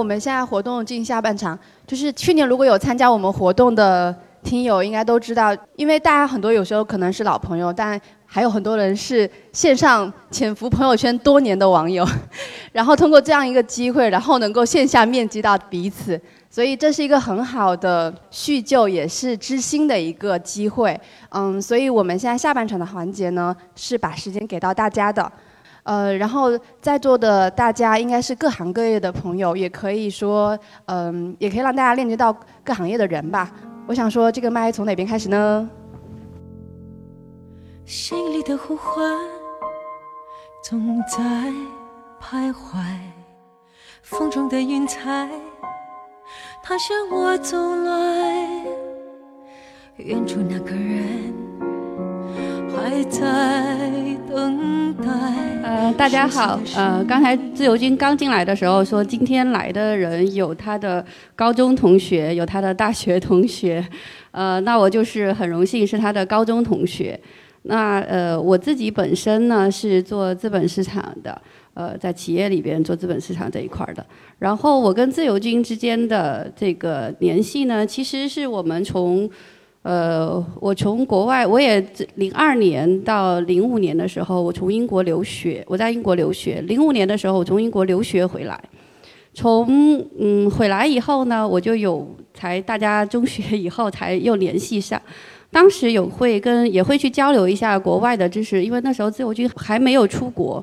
我们现在活动进下半场，就是去年如果有参加我们活动的听友，应该都知道，因为大家很多有时候可能是老朋友，但还有很多人是线上潜伏朋友圈多年的网友，然后通过这样一个机会，然后能够线下面基到彼此，所以这是一个很好的叙旧，也是知心的一个机会。嗯，所以我们现在下半场的环节呢，是把时间给到大家的。呃，然后在座的大家应该是各行各业的朋友，也可以说，嗯，也可以让大家链接到各行业的人吧。我想说，这个麦从哪边开始呢？心里的呼唤总在徘徊，风中的云彩，它向我走来，远处那个人。还在等待。呃，大家好，呃，刚才自由军刚进来的时候说，今天来的人有他的高中同学，有他的大学同学，呃，那我就是很荣幸是他的高中同学。那呃，我自己本身呢是做资本市场的，呃，在企业里边做资本市场这一块的。然后我跟自由军之间的这个联系呢，其实是我们从。呃，我从国外，我也零二年到零五年的时候，我从英国留学，我在英国留学。零五年的时候，我从英国留学回来，从嗯回来以后呢，我就有才大家中学以后才又联系上，当时有会跟也会去交流一下国外的知识，因为那时候自由军还没有出国。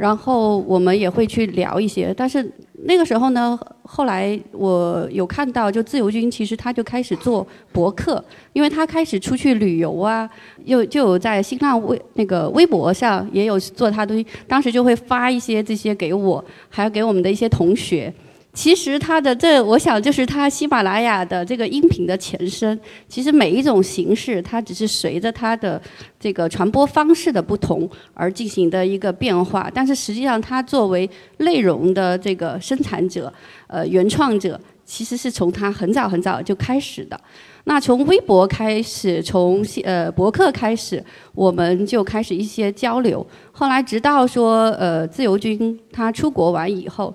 然后我们也会去聊一些，但是那个时候呢，后来我有看到，就自由军其实他就开始做博客，因为他开始出去旅游啊，又就有在新浪微那个微博上也有做他的，当时就会发一些这些给我，还有给我们的一些同学。其实它的这，我想就是它喜马拉雅的这个音频的前身。其实每一种形式，它只是随着它的这个传播方式的不同而进行的一个变化。但是实际上，它作为内容的这个生产者、呃原创者，其实是从它很早很早就开始的。那从微博开始，从呃博客开始，我们就开始一些交流。后来直到说呃自由军他出国完以后。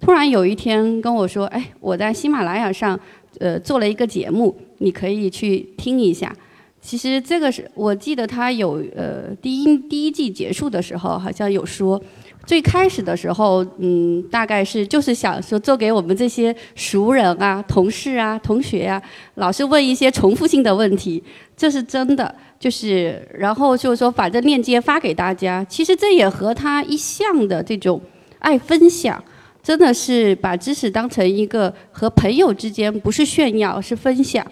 突然有一天跟我说：“哎，我在喜马拉雅上，呃，做了一个节目，你可以去听一下。”其实这个是我记得他有呃第一第一季结束的时候好像有说，最开始的时候，嗯，大概是就是想说做给我们这些熟人啊、同事啊、同学啊，老是问一些重复性的问题，这是真的。就是然后就是说把这链接发给大家，其实这也和他一向的这种爱分享。真的是把知识当成一个和朋友之间不是炫耀，是分享，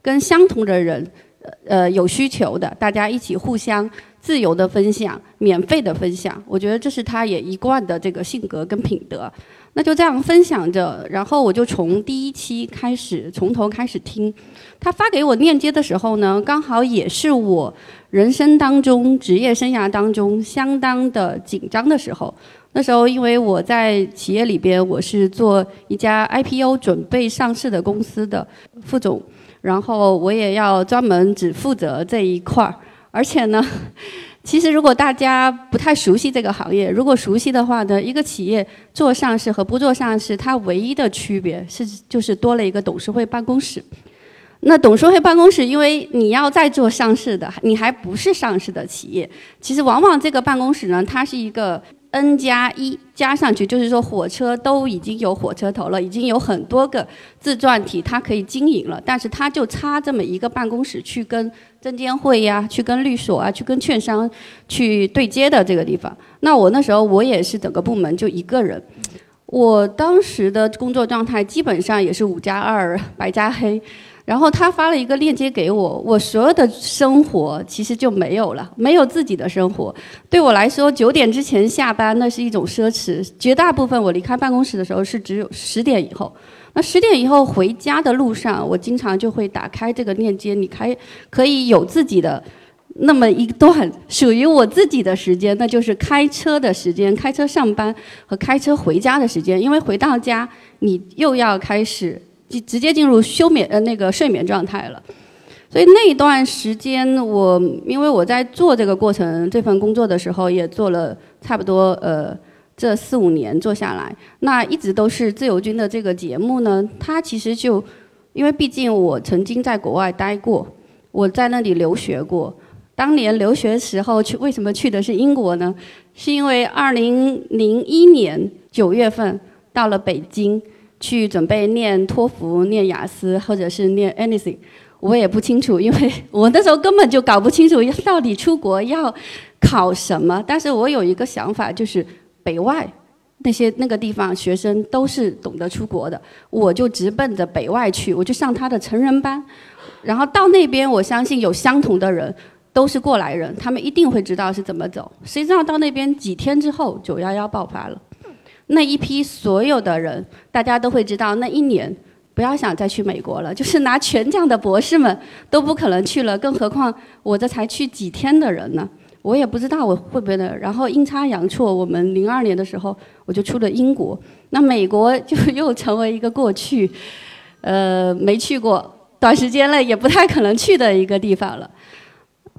跟相同的人，呃，有需求的，大家一起互相自由的分享，免费的分享。我觉得这是他也一贯的这个性格跟品德。那就这样分享着，然后我就从第一期开始，从头开始听。他发给我链接的时候呢，刚好也是我人生当中、职业生涯当中相当的紧张的时候。那时候，因为我在企业里边，我是做一家 IPO 准备上市的公司的副总，然后我也要专门只负责这一块儿。而且呢，其实如果大家不太熟悉这个行业，如果熟悉的话呢，一个企业做上市和不做上市，它唯一的区别是就是多了一个董事会办公室。那董事会办公室，因为你要在做上市的，你还不是上市的企业，其实往往这个办公室呢，它是一个。N 加一加上去，就是说火车都已经有火车头了，已经有很多个自传体，它可以经营了。但是它就差这么一个办公室，去跟证监会呀，去跟律所啊，去跟券商去对接的这个地方。那我那时候我也是整个部门就一个人，我当时的工作状态基本上也是五加二白加黑。然后他发了一个链接给我，我所有的生活其实就没有了，没有自己的生活。对我来说，九点之前下班那是一种奢侈。绝大部分我离开办公室的时候是只有十点以后。那十点以后回家的路上，我经常就会打开这个链接，你开可以有自己的那么一段属于我自己的时间，那就是开车的时间，开车上班和开车回家的时间。因为回到家，你又要开始。直接进入休眠呃那个睡眠状态了，所以那一段时间我因为我在做这个过程这份工作的时候也做了差不多呃这四五年做下来，那一直都是自由军的这个节目呢，它其实就，因为毕竟我曾经在国外待过，我在那里留学过。当年留学时候去，为什么去的是英国呢？是因为二零零一年九月份到了北京，去准备念托福、念雅思或者是念 anything，我也不清楚，因为 我那时候根本就搞不清楚到底出国要考什么。但是我有一个想法，就是北外那些那个地方学生都是懂得出国的，我就直奔着北外去，我就上他的成人班，然后到那边，我相信有相同的人。都是过来人，他们一定会知道是怎么走。谁知道到那边几天之后，九幺幺爆发了，那一批所有的人，大家都会知道，那一年不要想再去美国了，就是拿全奖的博士们都不可能去了，更何况我这才去几天的人呢？我也不知道我会不会的。然后阴差阳错，我们零二年的时候我就出了英国，那美国就又成为一个过去，呃，没去过，短时间内也不太可能去的一个地方了。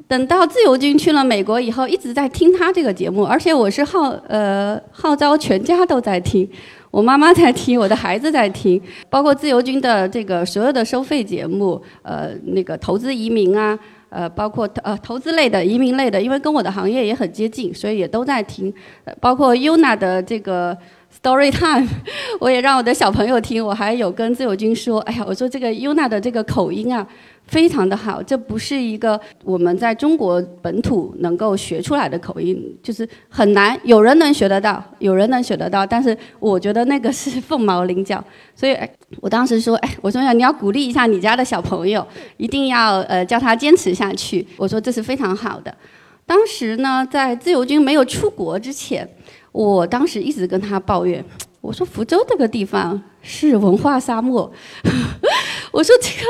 等到自由军去了美国以后，一直在听他这个节目，而且我是号呃号召全家都在听，我妈妈在听，我的孩子在听，包括自由军的这个所有的收费节目，呃那个投资移民啊，呃包括呃投资类的、移民类的，因为跟我的行业也很接近，所以也都在听，包括 Yuna 的这个 Story Time，我也让我的小朋友听，我还有跟自由军说，哎呀，我说这个 Yuna 的这个口音啊。非常的好，这不是一个我们在中国本土能够学出来的口音，就是很难，有人能学得到，有人能学得到，但是我觉得那个是凤毛麟角。所以，我当时说，哎，我说你要鼓励一下你家的小朋友，一定要呃叫他坚持下去。我说这是非常好的。当时呢，在自由军没有出国之前，我当时一直跟他抱怨，我说福州这个地方是文化沙漠，我说这个。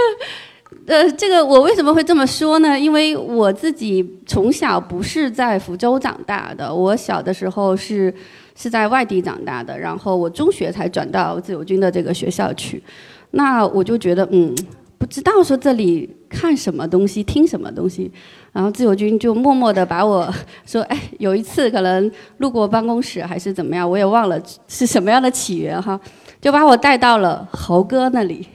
呃，这个我为什么会这么说呢？因为我自己从小不是在福州长大的，我小的时候是是在外地长大的，然后我中学才转到自由军的这个学校去。那我就觉得，嗯，不知道说这里看什么东西，听什么东西，然后自由军就默默的把我说，哎，有一次可能路过办公室还是怎么样，我也忘了是什么样的起源哈，就把我带到了猴哥那里。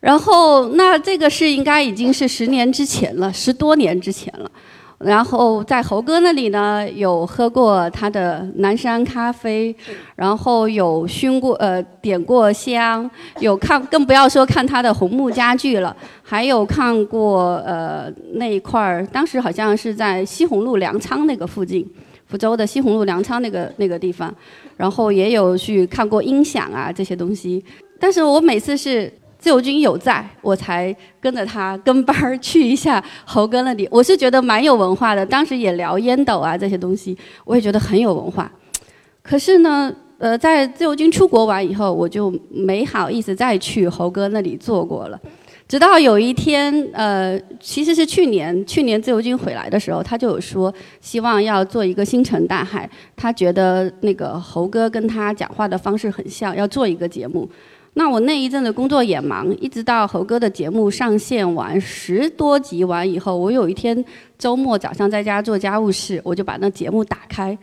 然后，那这个是应该已经是十年之前了，十多年之前了。然后在猴哥那里呢，有喝过他的南山咖啡，然后有熏过呃点过香，有看更不要说看他的红木家具了，还有看过呃那一块儿，当时好像是在西红路粮仓那个附近，福州的西红路粮仓那个那个地方，然后也有去看过音响啊这些东西，但是我每次是。自由军有在，我才跟着他跟班儿去一下猴哥那里。我是觉得蛮有文化的，当时也聊烟斗啊这些东西，我也觉得很有文化。可是呢，呃，在自由军出国完以后，我就没好意思再去猴哥那里做过了。直到有一天，呃，其实是去年，去年自由军回来的时候，他就有说希望要做一个星辰大海，他觉得那个猴哥跟他讲话的方式很像，要做一个节目。那我那一阵子工作也忙，一直到猴哥的节目上线完十多集完以后，我有一天周末早上在家做家务事，我就把那节目打开，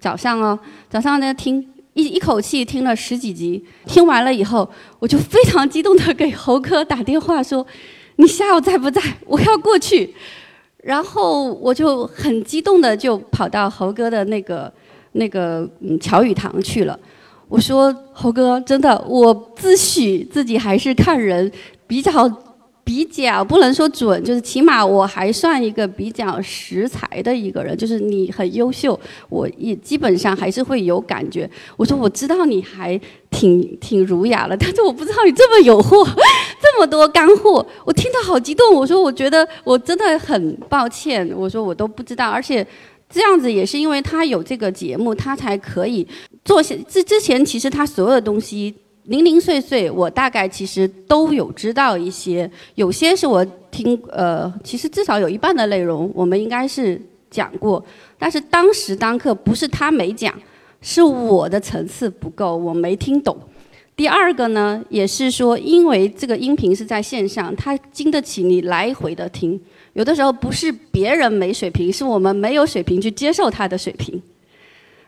早上哦，早上在听一一口气听了十几集，听完了以后，我就非常激动的给猴哥打电话说：“你下午在不在？我要过去。”然后我就很激动的就跑到猴哥的那个那个嗯乔语堂去了。我说猴哥，真的，我自诩自己还是看人比较比较不能说准，就是起码我还算一个比较识才的一个人。就是你很优秀，我也基本上还是会有感觉。我说我知道你还挺 挺儒雅了，但是我不知道你这么有货，这么多干货，我听得好激动。我说我觉得我真的很抱歉，我说我都不知道，而且。这样子也是因为他有这个节目，他才可以做些。之之前其实他所有的东西零零碎碎，我大概其实都有知道一些。有些是我听，呃，其实至少有一半的内容我们应该是讲过。但是当时当刻不是他没讲，是我的层次不够，我没听懂。第二个呢，也是说因为这个音频是在线上，它经得起你来回的听。有的时候不是别人没水平，是我们没有水平去接受他的水平。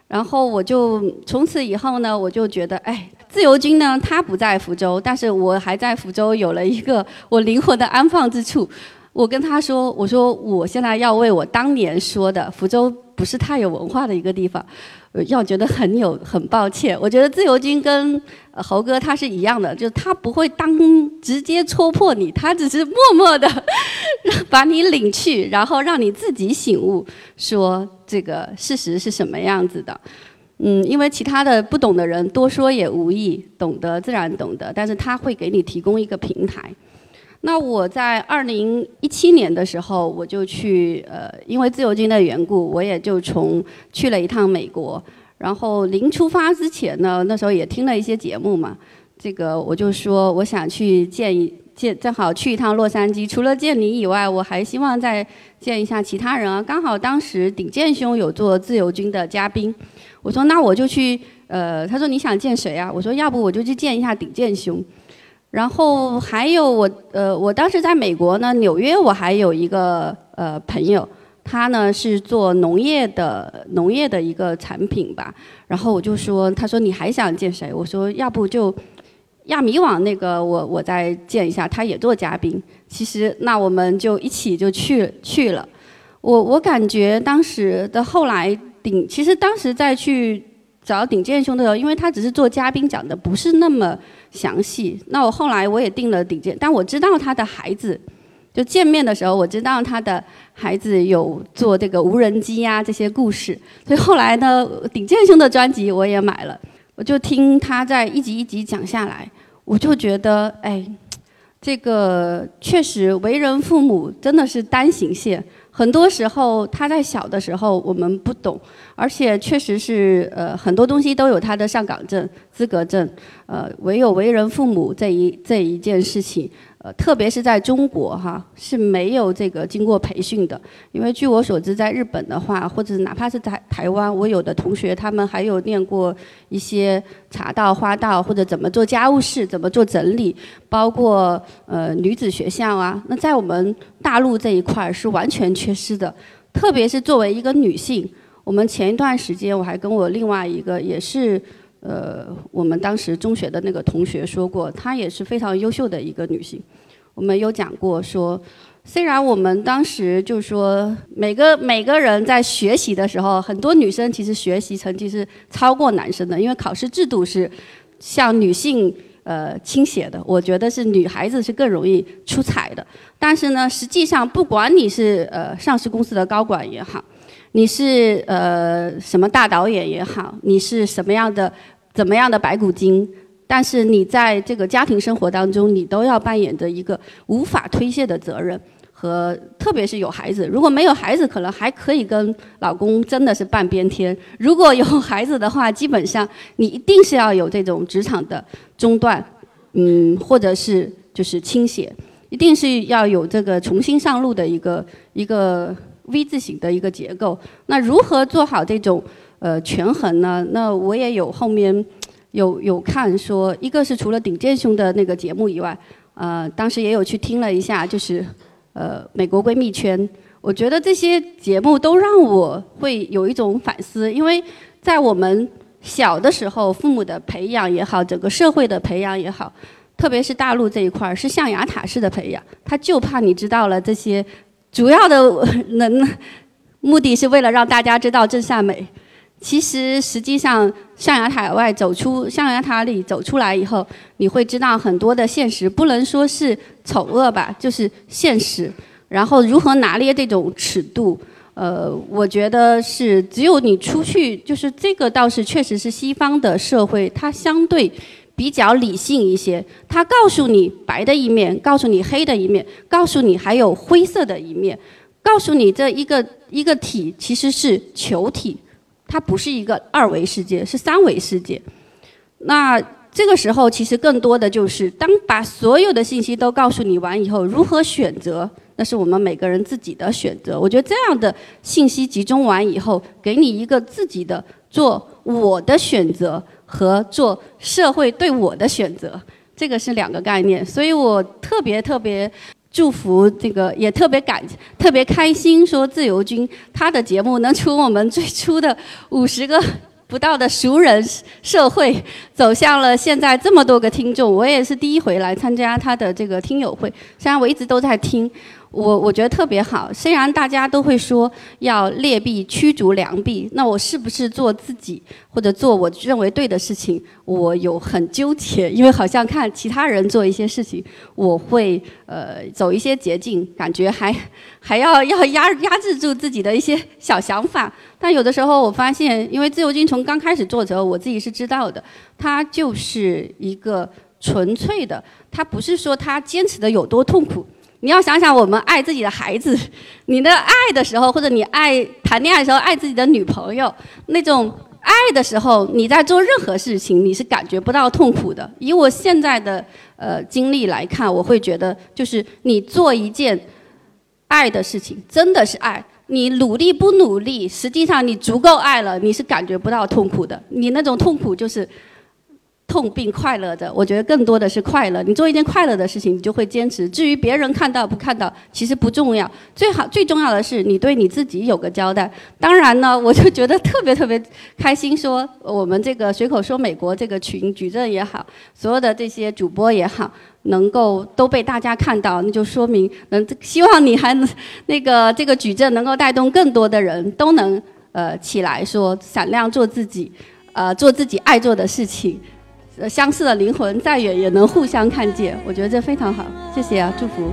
然后我就从此以后呢，我就觉得，哎，自由军呢，他不在福州，但是我还在福州有了一个我灵魂的安放之处。我跟他说，我说我现在要为我当年说的福州不是太有文化的一个地方。要觉得很有很抱歉，我觉得自由军跟猴哥他是一样的，就是他不会当直接戳破你，他只是默默的把你领去，然后让你自己醒悟，说这个事实是什么样子的。嗯，因为其他的不懂的人多说也无益，懂得自然懂得，但是他会给你提供一个平台。那我在二零一七年的时候，我就去呃，因为自由军的缘故，我也就从去了一趟美国。然后临出发之前呢，那时候也听了一些节目嘛，这个我就说我想去见一见，正好去一趟洛杉矶，除了见你以外，我还希望再见一下其他人啊。刚好当时鼎健兄有做自由军的嘉宾，我说那我就去，呃，他说你想见谁啊？我说要不我就去见一下鼎健兄。然后还有我，呃，我当时在美国呢，纽约，我还有一个呃朋友，他呢是做农业的，农业的一个产品吧。然后我就说，他说你还想见谁？我说要不就亚米网那个，我我再见一下，他也做嘉宾。其实那我们就一起就去去了。我我感觉当时的后来顶，其实当时再去找顶尖兄的时候，因为他只是做嘉宾，讲的不是那么。详细。那我后来我也订了顶尖，但我知道他的孩子，就见面的时候，我知道他的孩子有做这个无人机呀这些故事。所以后来呢，顶尖兄的专辑我也买了，我就听他在一集一集讲下来，我就觉得，哎，这个确实为人父母真的是单行线。很多时候他在小的时候我们不懂，而且确实是呃很多东西都有他的上岗证、资格证，呃唯有为人父母这一这一件事情。特别是在中国哈是没有这个经过培训的，因为据我所知，在日本的话，或者哪怕是在台湾，我有的同学他们还有念过一些茶道、花道，或者怎么做家务事、怎么做整理，包括呃女子学校啊。那在我们大陆这一块是完全缺失的，特别是作为一个女性，我们前一段时间我还跟我另外一个也是。呃，我们当时中学的那个同学说过，她也是非常优秀的一个女性。我们有讲过说，虽然我们当时就说每个每个人在学习的时候，很多女生其实学习成绩是超过男生的，因为考试制度是向女性呃倾斜的。我觉得是女孩子是更容易出彩的。但是呢，实际上不管你是呃上市公司的高管也好，你是呃什么大导演也好，你是什么样的。怎么样的白骨精？但是你在这个家庭生活当中，你都要扮演着一个无法推卸的责任，和特别是有孩子。如果没有孩子，可能还可以跟老公真的是半边天；如果有孩子的话，基本上你一定是要有这种职场的中断，嗯，或者是就是倾斜，一定是要有这个重新上路的一个一个 V 字形的一个结构。那如何做好这种？呃，权衡呢？那我也有后面有有看说，一个是除了顶尖兄的那个节目以外，呃，当时也有去听了一下，就是呃美国闺蜜圈。我觉得这些节目都让我会有一种反思，因为在我们小的时候，父母的培养也好，整个社会的培养也好，特别是大陆这一块儿是象牙塔式的培养，他就怕你知道了这些，主要的能目的是为了让大家知道真善美。其实，实际上，象牙塔外走出象牙塔里走出来以后，你会知道很多的现实，不能说是丑恶吧，就是现实。然后如何拿捏这种尺度？呃，我觉得是只有你出去，就是这个倒是确实是西方的社会，它相对比较理性一些。它告诉你白的一面，告诉你黑的一面，告诉你还有灰色的一面，告诉你这一个一个体其实是球体。它不是一个二维世界，是三维世界。那这个时候，其实更多的就是，当把所有的信息都告诉你完以后，如何选择，那是我们每个人自己的选择。我觉得这样的信息集中完以后，给你一个自己的做我的选择和做社会对我的选择，这个是两个概念。所以我特别特别。祝福这个也特别感特别开心，说自由军他的节目能从我们最初的五十个不到的熟人社会，走向了现在这么多个听众。我也是第一回来参加他的这个听友会，虽然我一直都在听。我我觉得特别好，虽然大家都会说要劣币驱逐良币，那我是不是做自己或者做我认为对的事情，我有很纠结，因为好像看其他人做一些事情，我会呃走一些捷径，感觉还还要要压压制住自己的一些小想法。但有的时候我发现，因为自由军从刚开始做的时候，我自己是知道的，它就是一个纯粹的，它不是说他坚持的有多痛苦。你要想想，我们爱自己的孩子，你的爱的时候，或者你爱谈恋爱的时候，爱自己的女朋友，那种爱的时候，你在做任何事情，你是感觉不到痛苦的。以我现在的呃经历来看，我会觉得，就是你做一件爱的事情，真的是爱。你努力不努力，实际上你足够爱了，你是感觉不到痛苦的。你那种痛苦就是。痛并快乐的，我觉得更多的是快乐。你做一件快乐的事情，你就会坚持。至于别人看到不看到，其实不重要。最好最重要的是你对你自己有个交代。当然呢，我就觉得特别特别开心，说我们这个随口说美国这个群矩阵也好，所有的这些主播也好，能够都被大家看到，那就说明能希望你还能那个这个矩阵能够带动更多的人都能呃起来说闪亮做自己，呃做自己爱做的事情。呃，相似的灵魂再远也能互相看见，我觉得这非常好，谢谢啊，祝福。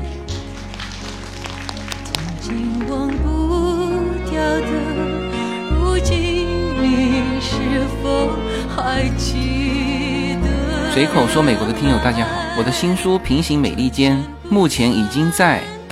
随口说美国的听友大家好，我的新书《平行美利坚》目前已经在。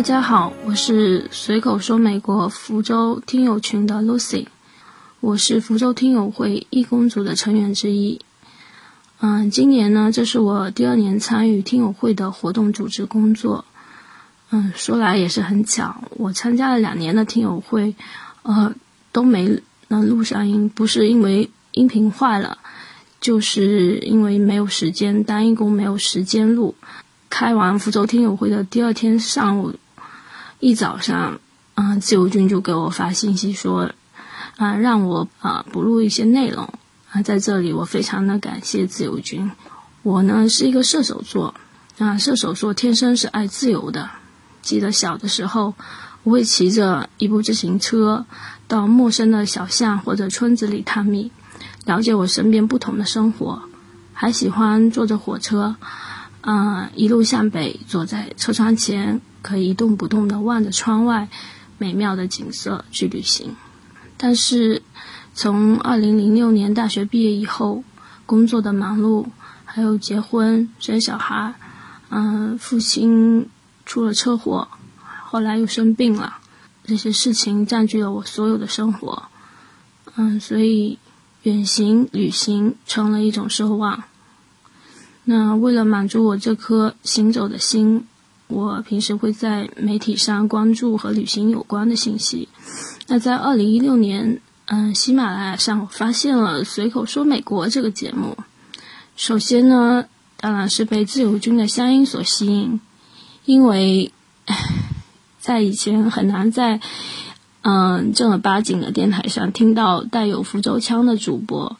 大家好，我是随口说美国福州听友群的 Lucy，我是福州听友会义工组的成员之一。嗯，今年呢，这是我第二年参与听友会的活动组织工作。嗯，说来也是很巧，我参加了两年的听友会，呃，都没能录上音，不是因为音频坏了，就是因为没有时间，单一工没有时间录。开完福州听友会的第二天上午。一早上，嗯，自由军就给我发信息说，啊，让我啊补录一些内容啊，在这里我非常的感谢自由军。我呢是一个射手座，啊，射手座天生是爱自由的。记得小的时候，我会骑着一部自行车到陌生的小巷或者村子里探秘，了解我身边不同的生活，还喜欢坐着火车，嗯，一路向北，坐在车窗前。可以一动不动地望着窗外美妙的景色去旅行，但是从二零零六年大学毕业以后，工作的忙碌，还有结婚生小孩，嗯，父亲出了车祸，后来又生病了，这些事情占据了我所有的生活，嗯，所以远行旅行成了一种奢望。那为了满足我这颗行走的心。我平时会在媒体上关注和旅行有关的信息。那在二零一六年，嗯，喜马拉雅上我发现了《随口说美国》这个节目。首先呢，当然是被自由军的乡音所吸引，因为 在以前很难在嗯正儿八经的电台上听到带有福州腔的主播，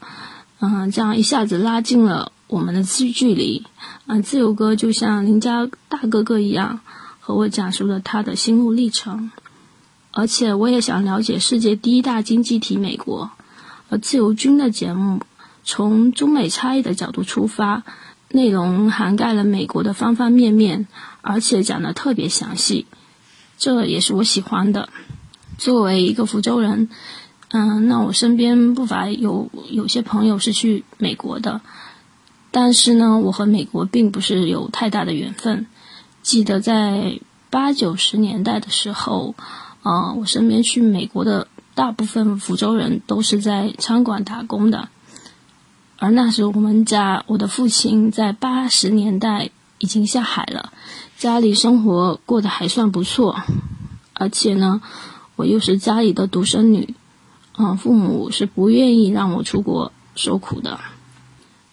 嗯，这样一下子拉近了我们的距距离。啊，自由哥就像邻家大哥哥一样，和我讲述了他的心路历程。而且我也想了解世界第一大经济体美国。而自由军的节目从中美差异的角度出发，内容涵盖了美国的方方面面，而且讲得特别详细。这也是我喜欢的。作为一个福州人，嗯，那我身边不乏有有些朋友是去美国的。但是呢，我和美国并不是有太大的缘分。记得在八九十年代的时候，啊，我身边去美国的大部分福州人都是在餐馆打工的，而那时我们家我的父亲在八十年代已经下海了，家里生活过得还算不错，而且呢，我又是家里的独生女，啊，父母是不愿意让我出国受苦的。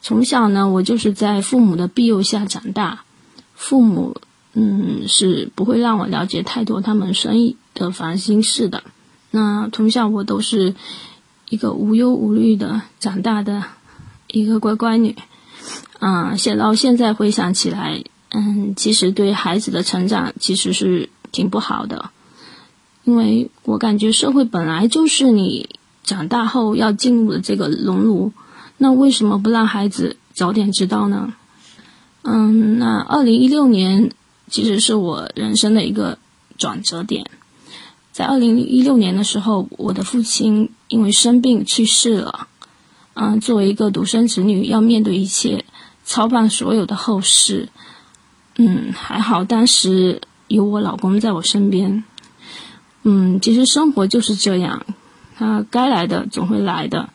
从小呢，我就是在父母的庇佑下长大，父母。嗯，是不会让我了解太多他们生意的烦心事的。那从小我都是一个无忧无虑的长大的一个乖乖女。嗯，现到现在回想起来，嗯，其实对孩子的成长其实是挺不好的，因为我感觉社会本来就是你长大后要进入的这个熔炉，那为什么不让孩子早点知道呢？嗯，那二零一六年。其实是我人生的一个转折点，在二零一六年的时候，我的父亲因为生病去世了。嗯，作为一个独生子女，要面对一切，操办所有的后事。嗯，还好当时有我老公在我身边。嗯，其实生活就是这样，他该来的总会来的。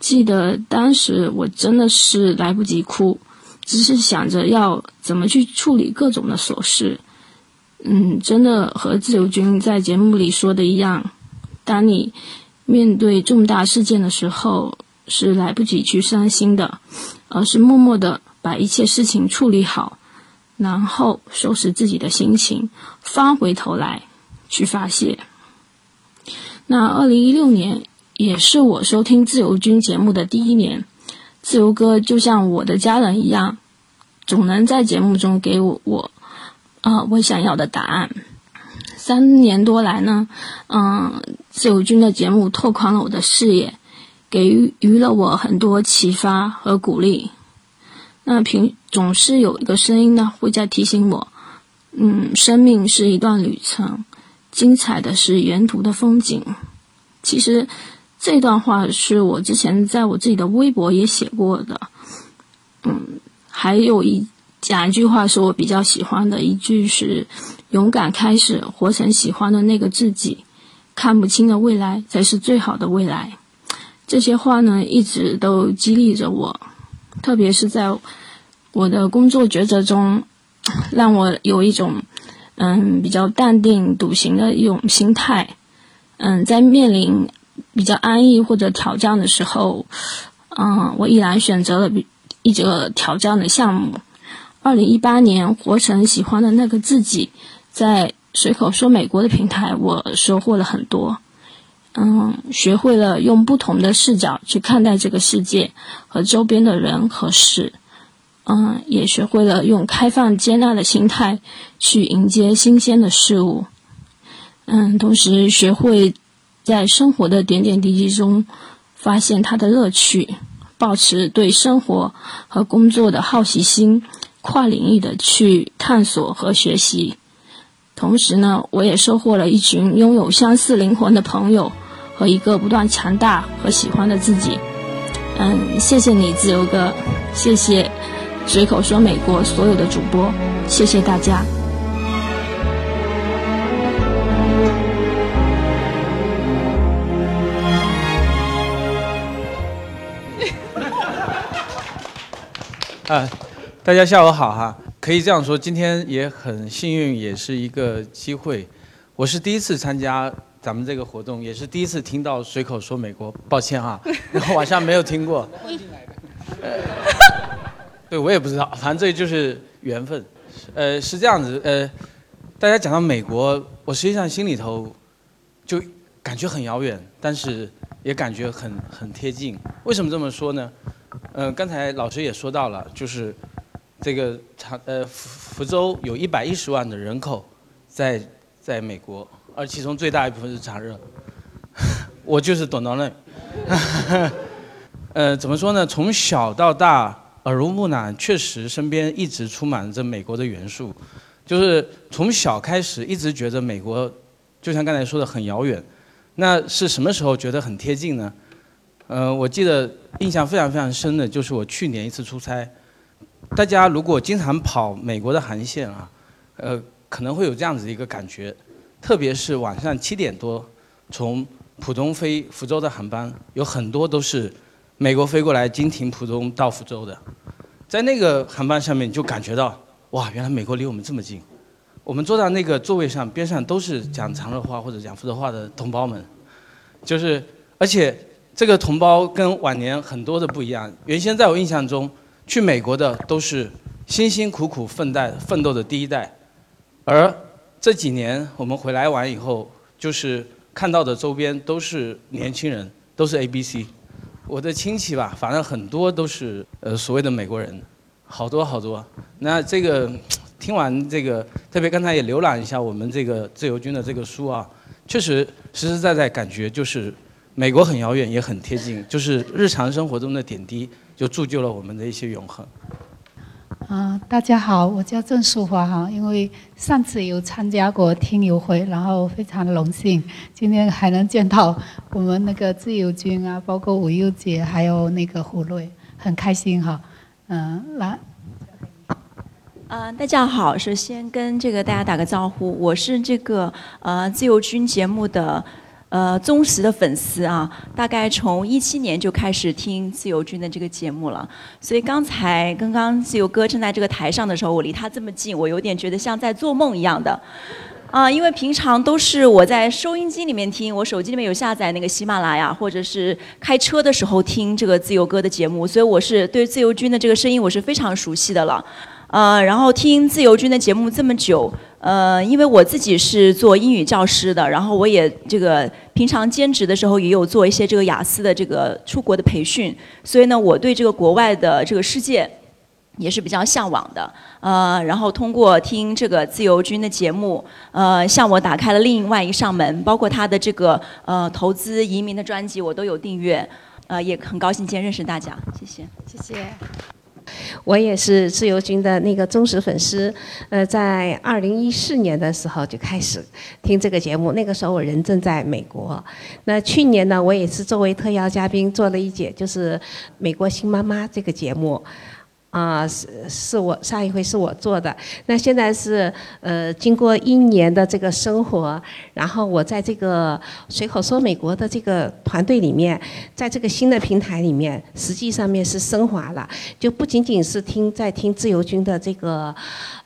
记得当时我真的是来不及哭。只是想着要怎么去处理各种的琐事，嗯，真的和自由军在节目里说的一样，当你面对重大事件的时候，是来不及去伤心的，而是默默的把一切事情处理好，然后收拾自己的心情，翻回头来去发泄。那二零一六年也是我收听自由军节目的第一年。自由哥就像我的家人一样，总能在节目中给我我啊我想要的答案。三年多来呢，嗯，自由军的节目拓宽了我的视野，给予了我很多启发和鼓励。那平总是有一个声音呢，会在提醒我，嗯，生命是一段旅程，精彩的是沿途的风景。其实。这段话是我之前在我自己的微博也写过的，嗯，还有一讲一句话是我比较喜欢的一句是“勇敢开始，活成喜欢的那个自己，看不清的未来才是最好的未来”。这些话呢，一直都激励着我，特别是在我的工作抉择中，让我有一种嗯比较淡定笃行的一种心态，嗯，在面临。比较安逸或者挑战的时候，嗯，我毅然选择了比一个挑战的项目。二零一八年，活成喜欢的那个自己，在随口说美国的平台，我收获了很多。嗯，学会了用不同的视角去看待这个世界和周边的人和事。嗯，也学会了用开放接纳的心态去迎接新鲜的事物。嗯，同时学会。在生活的点点滴滴中，发现它的乐趣，保持对生活和工作的好奇心，跨领域的去探索和学习。同时呢，我也收获了一群拥有相似灵魂的朋友和一个不断强大和喜欢的自己。嗯，谢谢你，自由哥，谢谢随口说美国所有的主播，谢谢大家。啊，大家下午好哈！可以这样说，今天也很幸运，也是一个机会。我是第一次参加咱们这个活动，也是第一次听到随口说美国，抱歉哈，然后晚上没有听过。对，我也不知道，反正这就是缘分。呃，是这样子，呃，大家讲到美国，我实际上心里头就感觉很遥远，但是也感觉很很贴近。为什么这么说呢？嗯，刚才老师也说到了，就是这个长呃福福州有一百一十万的人口在在美国，而其中最大一部分是长热，我就是懂到那。呃，怎么说呢？从小到大耳濡目染，确实身边一直充满着美国的元素，就是从小开始一直觉得美国，就像刚才说的很遥远。那是什么时候觉得很贴近呢？嗯，我记得印象非常非常深的就是我去年一次出差，大家如果经常跑美国的航线啊，呃，可能会有这样子的一个感觉，特别是晚上七点多从浦东飞福州的航班，有很多都是美国飞过来经停浦东到福州的，在那个航班上面就感觉到，哇，原来美国离我们这么近。我们坐在那个座位上，边上都是讲长乐话或者讲福州话的同胞们，就是，而且这个同胞跟往年很多的不一样。原先在我印象中，去美国的都是辛辛苦苦奋斗奋斗的第一代，而这几年我们回来完以后，就是看到的周边都是年轻人，都是 A B C。我的亲戚吧，反正很多都是呃所谓的美国人，好多好多。那这个。听完这个，特别刚才也浏览一下我们这个自由军的这个书啊，确实实实在在感觉就是美国很遥远也很贴近，就是日常生活中的点滴就铸就了我们的一些永恒。啊，大家好，我叫郑淑华哈，因为上次有参加过听友会，然后非常荣幸今天还能见到我们那个自由军啊，包括吴优姐还有那个胡瑞，很开心哈，嗯，来。呃，大家好，首先跟这个大家打个招呼，我是这个呃自由军节目的呃忠实的粉丝啊，大概从一七年就开始听自由军的这个节目了，所以刚才刚刚自由哥站在这个台上的时候，我离他这么近，我有点觉得像在做梦一样的，啊，因为平常都是我在收音机里面听，我手机里面有下载那个喜马拉雅，或者是开车的时候听这个自由哥的节目，所以我是对自由军的这个声音我是非常熟悉的了。呃，然后听自由军的节目这么久，呃，因为我自己是做英语教师的，然后我也这个平常兼职的时候也有做一些这个雅思的这个出国的培训，所以呢，我对这个国外的这个世界也是比较向往的。呃，然后通过听这个自由军的节目，呃，向我打开了另外一扇门，包括他的这个呃投资移民的专辑，我都有订阅。呃，也很高兴今天认识大家，谢谢，谢谢。我也是自由军的那个忠实粉丝，呃，在二零一四年的时候就开始听这个节目，那个时候我人正在美国。那去年呢，我也是作为特邀嘉宾做了一节，就是《美国新妈妈》这个节目。啊，是是我上一回是我做的，那现在是呃，经过一年的这个生活，然后我在这个随口说美国的这个团队里面，在这个新的平台里面，实际上面是升华了，就不仅仅是听在听自由军的这个，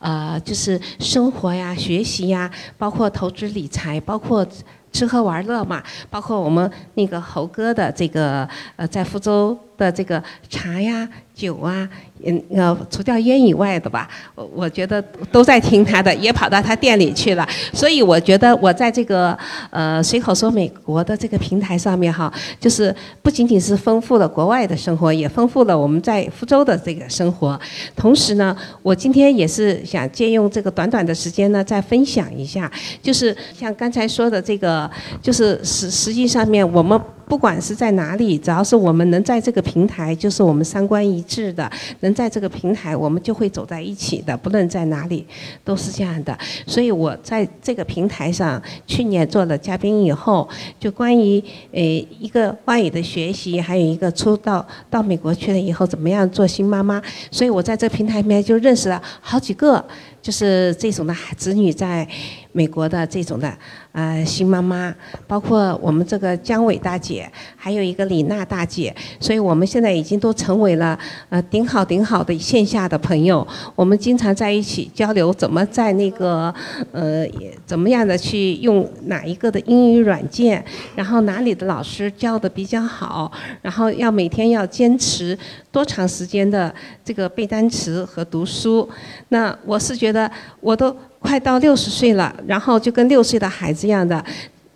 呃，就是生活呀、学习呀，包括投资理财，包括。吃喝玩乐嘛，包括我们那个猴哥的这个呃，在福州的这个茶呀、酒啊，嗯呃，除掉烟以外的吧，我我觉得都在听他的，也跑到他店里去了。所以我觉得我在这个呃随口说美国的这个平台上面哈，就是不仅仅是丰富了国外的生活，也丰富了我们在福州的这个生活。同时呢，我今天也是想借用这个短短的时间呢，再分享一下，就是像刚才说的这个。就是实实际上面，我们不管是在哪里，只要是我们能在这个平台，就是我们三观一致的，能在这个平台，我们就会走在一起的。不论在哪里，都是这样的。所以我在这个平台上，去年做了嘉宾以后，就关于呃一个外语的学习，还有一个出到到美国去了以后怎么样做新妈妈，所以我在这平台里面就认识了好几个。就是这种的子女在美国的这种的呃新妈妈，包括我们这个姜伟大姐，还有一个李娜大姐，所以我们现在已经都成为了呃顶好顶好的线下的朋友。我们经常在一起交流，怎么在那个呃怎么样的去用哪一个的英语软件，然后哪里的老师教的比较好，然后要每天要坚持多长时间的这个背单词和读书。那我是觉得我都快到六十岁了，然后就跟六岁的孩子一样的，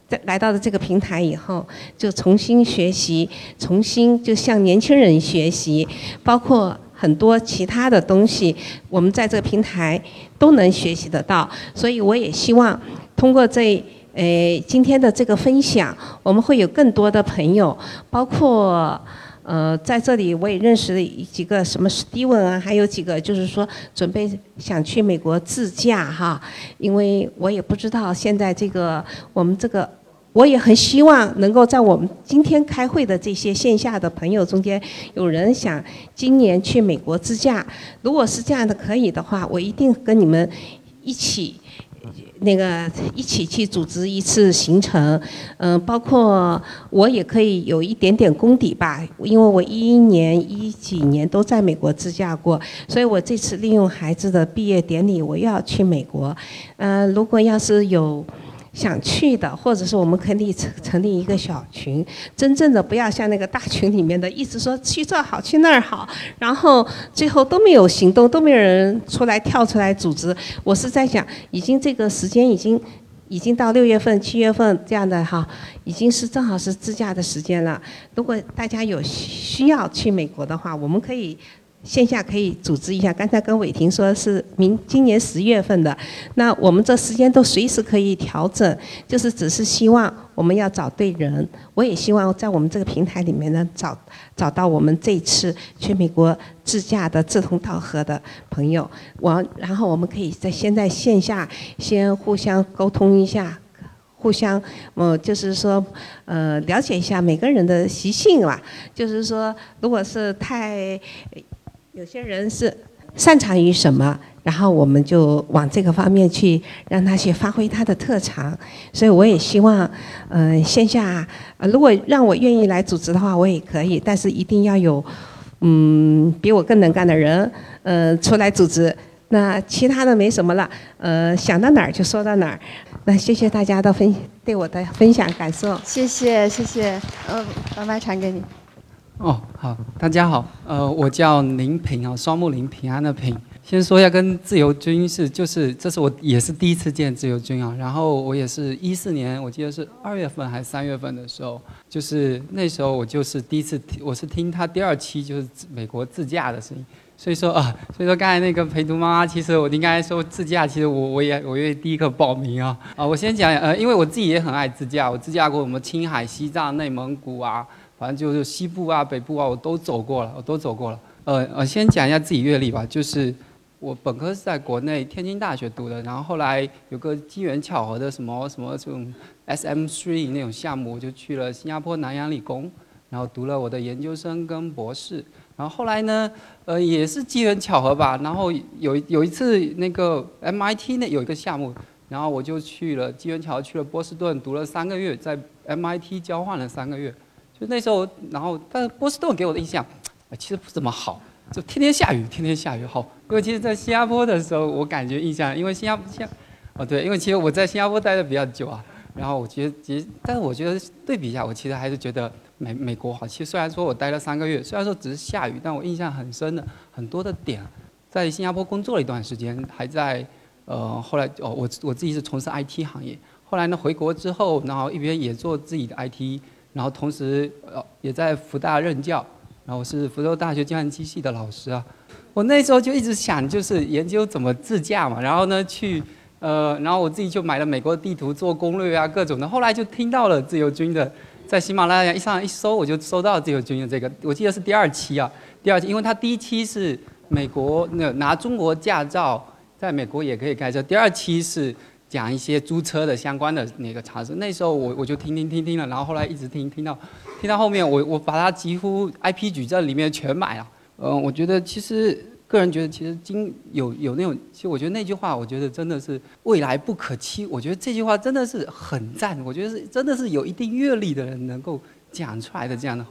在来到了这个平台以后，就重新学习，重新就向年轻人学习，包括很多其他的东西，我们在这个平台都能学习得到。所以我也希望通过这呃今天的这个分享，我们会有更多的朋友，包括。呃，在这里我也认识了几个什么史蒂文啊，还有几个就是说准备想去美国自驾哈，因为我也不知道现在这个我们这个我也很希望能够在我们今天开会的这些线下的朋友中间，有人想今年去美国自驾，如果是这样的可以的话，我一定跟你们一起。那个一起去组织一次行程，嗯，包括我也可以有一点点功底吧，因为我一一年、一几年都在美国自驾过，所以我这次利用孩子的毕业典礼，我又要去美国，嗯，如果要是有。想去的，或者是我们可以成成立一个小群，真正的不要像那个大群里面的，一直说去这好去那儿好，然后最后都没有行动，都没有人出来跳出来组织。我是在想，已经这个时间已经已经到六月份、七月份这样的哈，已经是正好是自驾的时间了。如果大家有需要去美国的话，我们可以。线下可以组织一下，刚才跟伟霆说是明今年十月份的，那我们这时间都随时可以调整，就是只是希望我们要找对人，我也希望在我们这个平台里面呢找找到我们这次去美国自驾的志同道合的朋友，我然后我们可以在先在线下先互相沟通一下，互相嗯就是说呃了解一下每个人的习性吧，就是说如果是太。有些人是擅长于什么，然后我们就往这个方面去让他去发挥他的特长。所以我也希望，嗯，线下如果让我愿意来组织的话，我也可以，但是一定要有，嗯，比我更能干的人，嗯，出来组织。那其他的没什么了，呃，想到哪儿就说到哪儿。那谢谢大家的分对我的分享感受。谢谢谢谢，嗯，把麦传给你。哦，好，大家好，呃，我叫林平啊，双木林平安的平。先说一下跟自由军是，就是这是我也是第一次见自由军啊。然后我也是一四年，我记得是二月份还是三月份的时候，就是那时候我就是第一次听，我是听他第二期就是美国自驾的声音。所以说啊，所以说刚才那个陪读妈妈，其实我应该说自驾，其实我我也我愿意第一个报名啊。啊，我先讲呃，因为我自己也很爱自驾，我自驾过什么青海、西藏、内蒙古啊。反正就是西部啊、北部啊，我都走过了，我都走过了。呃呃，先讲一下自己阅历吧。就是我本科是在国内天津大学读的，然后后来有个机缘巧合的什么什么这种 SM3 那种项目，我就去了新加坡南洋理工，然后读了我的研究生跟博士。然后后来呢，呃，也是机缘巧合吧。然后有有一次那个 MIT 那有一个项目，然后我就去了机缘巧合去了波士顿读了三个月，在 MIT 交换了三个月。就那时候，然后，但是波士顿给我的印象，其实不怎么好，就天天下雨，天天下雨。好，因为其实，在新加坡的时候，我感觉印象，因为新加坡，新，哦对，因为其实我在新加坡待的比较久啊，然后我觉得，其实，但是我觉得对比一下，我其实还是觉得美美国好。其实虽然说我待了三个月，虽然说只是下雨，但我印象很深的很多的点，在新加坡工作了一段时间，还在，呃，后来哦，我我自己是从事 IT 行业，后来呢回国之后，然后一边也做自己的 IT。然后同时呃也在福大任教，然后我是福州大学计算机系的老师啊。我那时候就一直想，就是研究怎么自驾嘛。然后呢去呃，然后我自己就买了美国地图做攻略啊，各种的。后来就听到了自由军的，在喜马拉雅一上一搜，我就搜到自由军的这个，我记得是第二期啊，第二期，因为他第一期是美国那拿中国驾照在美国也可以开车，第二期是。讲一些租车的相关的那个常识，那时候我我就听听听听了，然后后来一直听听到，听到后面我我把它几乎 IP 矩阵里面全买了。嗯，我觉得其实个人觉得其实今有有那种，其实我觉得那句话，我觉得真的是未来不可期。我觉得这句话真的是很赞，我觉得是真的是有一定阅历的人能够讲出来的这样的。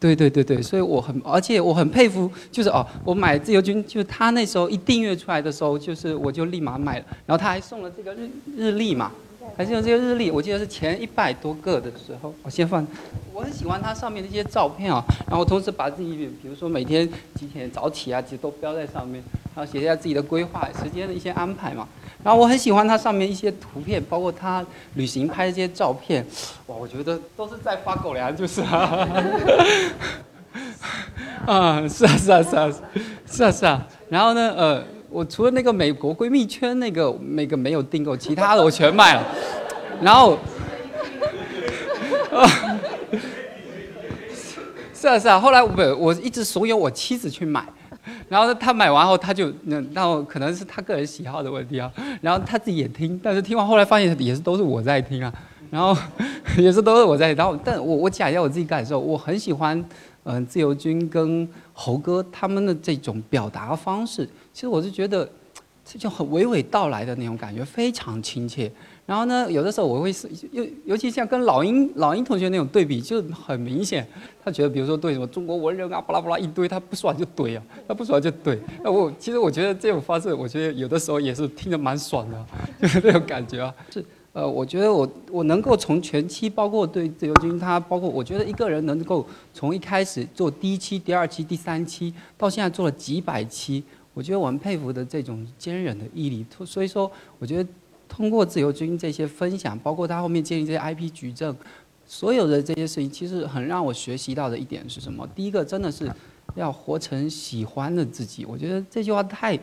对对对对，所以我很，而且我很佩服，就是哦，我买自由军，就是他那时候一订阅出来的时候，就是我就立马买了，然后他还送了这个日日历嘛，还是用这个日历，我记得是前一百多个的时候，我先放，我很喜欢它上面的一些照片啊，然后同时把自己，比如说每天几点早起啊，其实都标在上面，然后写下自己的规划、时间的一些安排嘛。然后我很喜欢它上面一些图片，包括他旅行拍的这些照片，哇，我觉得都是在发狗粮，就是，啊，是啊是啊是啊是啊是啊。然后呢，呃，我除了那个美国闺蜜圈那个那个没有订购，其他的我全买了。然后，是啊是啊。后来我我一直怂恿我妻子去买。然后她买完后，她就那，那可能是她个人喜好的问题啊。然后她自己也听，但是听完后来发现也是都是我在听啊。然后，也是都是我在。然后，但我我讲一下我自己感受，我很喜欢，嗯，自由军跟猴哥他们的这种表达方式。其实我是觉得，这就很娓娓道来的那种感觉，非常亲切。然后呢，有的时候我会是，尤尤其像跟老鹰老鹰同学那种对比，就很明显。他觉得，比如说对什么中国文人啊，巴拉巴拉一堆，他不爽就怼啊，他不爽就怼。那我其实我觉得这种方式，我觉得有的时候也是听着蛮爽的，就是这种感觉啊。是，呃，我觉得我我能够从前期，包括对自由军他，包括我觉得一个人能够从一开始做第一期、第二期、第三期，到现在做了几百期，我觉得我们佩服的这种坚韧的毅力。所以说，我觉得。通过自由军这些分享，包括他后面建立这些 IP 矩阵，所有的这些事情，其实很让我学习到的一点是什么？第一个，真的是要活成喜欢的自己。我觉得这句话太，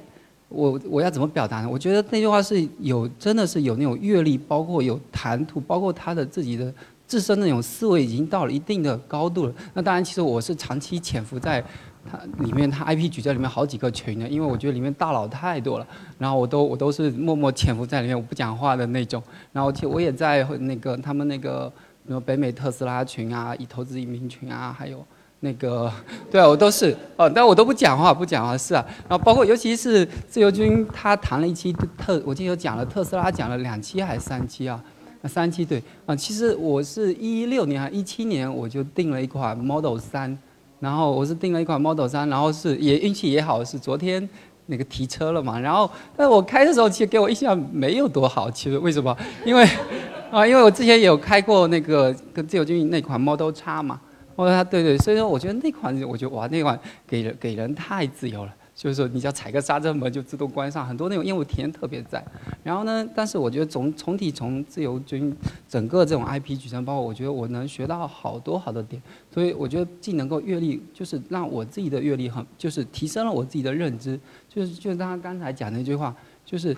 我我要怎么表达呢？我觉得那句话是有，真的是有那种阅历，包括有谈吐，包括他的自己的自身那种思维已经到了一定的高度了。那当然，其实我是长期潜伏在。它里面，它 IP 矩阵里面好几个群的，因为我觉得里面大佬太多了，然后我都我都是默默潜伏在里面，我不讲话的那种。然后其我也在那个他们那个，比如北美特斯拉群啊，以投资移民群啊，还有那个，对啊，我都是哦，但我都不讲话，不讲话是啊。然后包括尤其是自由军，他谈了一期特，我记得讲了特斯拉，讲了两期还是三期啊？三期对啊。其实我是一六年还一七年我就订了一款 Model 三。然后我是订了一款 Model 三然后是也运气也好，是昨天那个提车了嘛。然后，但我开的时候其实给我印象没有多好。其实为什么？因为 啊，因为我之前有开过那个跟自由军那款 Model 叉嘛。我说对对，所以说我觉得那款，我觉得哇，那款给人给人太自由了。就是说，你只要踩个刹车门就自动关上，很多那种业务体验特别赞。然后呢，但是我觉得总总体从自由军整个这种 IP 矩阵，包括我觉得我能学到好多好多点。所以我觉得既能够阅历，就是让我自己的阅历很，就是提升了我自己的认知。就是就是他刚才讲那句话，就是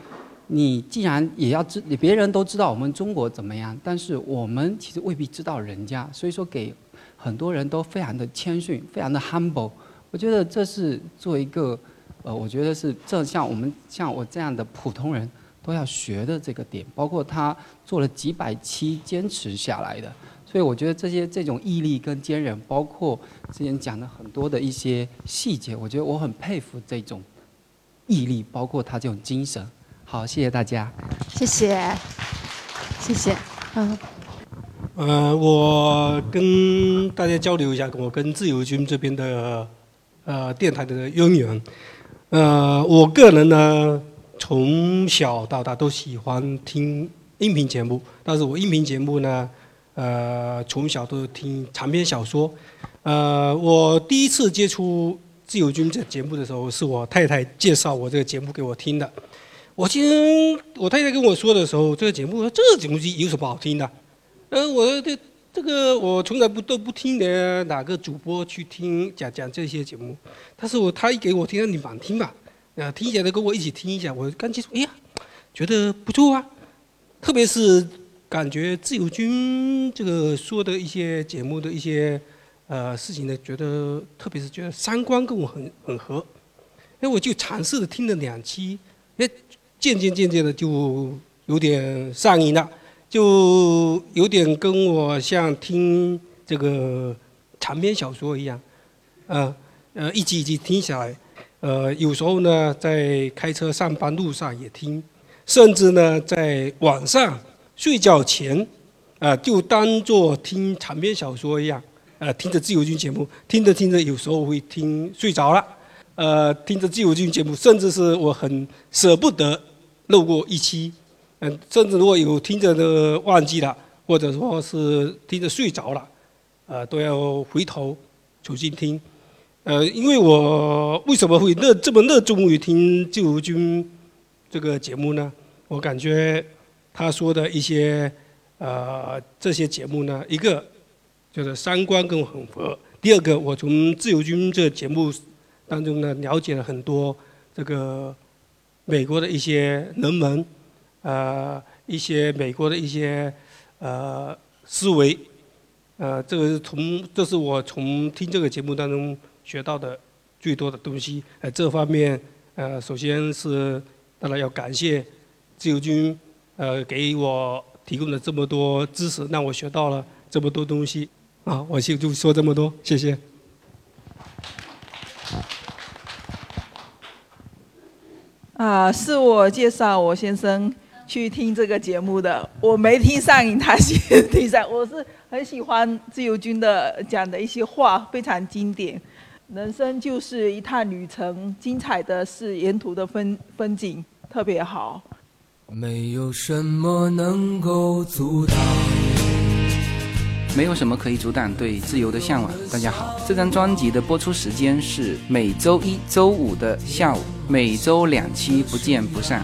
你既然也要知，别人都知道我们中国怎么样，但是我们其实未必知道人家。所以说给很多人都非常的谦逊，非常的 humble。我觉得这是做一个。呃，我觉得是这像我们像我这样的普通人都要学的这个点，包括他做了几百期坚持下来的，所以我觉得这些这种毅力跟坚韧，包括之前讲的很多的一些细节，我觉得我很佩服这种毅力，包括他这种精神。好，谢谢大家。谢谢，谢谢。嗯，呃，我跟大家交流一下，我跟自由军这边的呃电台的渊源。呃，我个人呢，从小到大都喜欢听音频节目，但是我音频节目呢，呃，从小都听长篇小说。呃，我第一次接触自由军这节目的时候，是我太太介绍我这个节目给我听的。我听我太太跟我说的时候，这个节目，这个节目有什么好听的？呃，我这这个我从来不都不听的哪个主播去听讲讲这些节目，但是我他一给我听，你满听吧，呃，听起来跟我一起听一下，我刚接触，哎呀，觉得不错啊，特别是感觉自由军这个说的一些节目的一些呃事情呢，觉得特别是觉得三观跟我很很合，哎，我就尝试着听了两期，哎，渐渐渐渐的就有点上瘾了。就有点跟我像听这个长篇小说一样，呃呃一集一集听下来，呃有时候呢在开车上班路上也听，甚至呢在晚上睡觉前，啊就当做听长篇小说一样，呃听着自由军节目，听着听着有时候会听睡着了，呃听着自由军节目，甚至是我很舍不得漏过一期。嗯，甚至如果有听着的忘记了，或者说是听着睡着了，呃，都要回头重新听。呃，因为我为什么会热这么热衷于听自由军这个节目呢？我感觉他说的一些呃这些节目呢，一个就是三观跟我很合，第二个我从自由军这节目当中呢了解了很多这个美国的一些人文。呃，一些美国的一些呃思维，呃，这个是从这是我从听这个节目当中学到的最多的东西。呃，这方面呃，首先是当然要感谢自由军呃给我提供了这么多知识，让我学到了这么多东西。啊，我就就说这么多，谢谢。啊，是我介绍我先生去听这个节目的，我没听上瘾，他先听上。我是很喜欢自由军的讲的一些话，非常经典。人生就是一趟旅程，精彩的是沿途的风风景特别好。没有什么能够阻挡。没有什么可以阻挡对自由的向往。大家好，这张专辑的播出时间是每周一周五的下午，每周两期，不见不散。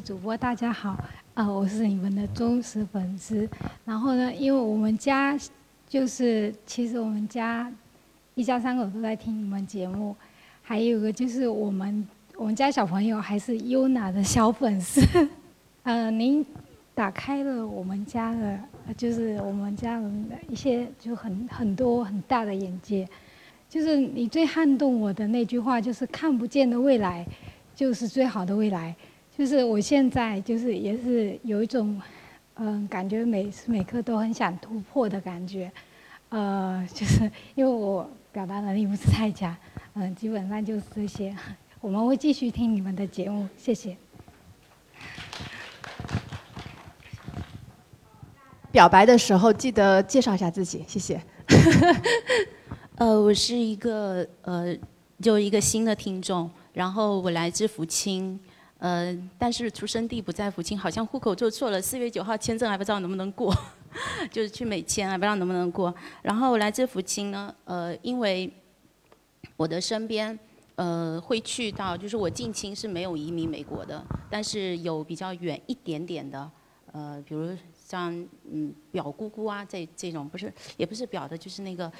主播，大家好，啊，我是你们的忠实粉丝。然后呢，因为我们家就是，其实我们家一家三口都在听你们节目，还有一个就是我们我们家小朋友还是优娜的小粉丝。呃，您打开了我们家的，就是我们家人的一些就很很多很大的眼界。就是你最撼动我的那句话，就是看不见的未来就是最好的未来。就是我现在就是也是有一种，嗯，感觉每时每刻都很想突破的感觉，呃，就是因为我表达能力不是太强，嗯，基本上就是这些。我们会继续听你们的节目，谢谢。表白的时候记得介绍一下自己，谢谢。呃，我是一个呃，就一个新的听众，然后我来自福清。呃，但是出生地不在福清，好像户口做错了。四月九号签证还不知道能不能过，就是去美签还不知道能不能过。然后来自福清呢，呃，因为我的身边呃会去到，就是我近亲是没有移民美国的，但是有比较远一点点的，呃，比如像嗯表姑姑啊这这种，不是也不是表的，就是那个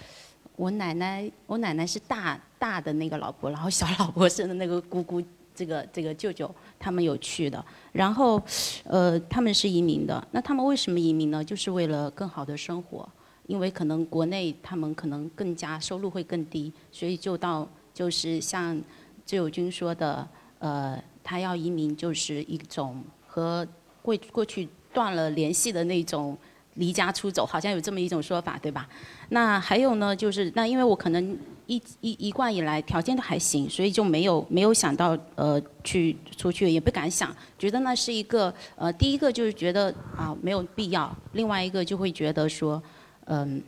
我奶奶，我奶奶是大大的那个老婆，然后小老婆生的那个姑姑。这个这个舅舅他们有去的，然后，呃，他们是移民的。那他们为什么移民呢？就是为了更好的生活，因为可能国内他们可能更加收入会更低，所以就到就是像自由军说的，呃，他要移民就是一种和过过去断了联系的那种。离家出走，好像有这么一种说法，对吧？那还有呢，就是那因为我可能一一一贯以来条件都还行，所以就没有没有想到呃去出去，也不敢想，觉得那是一个呃第一个就是觉得啊没有必要，另外一个就会觉得说嗯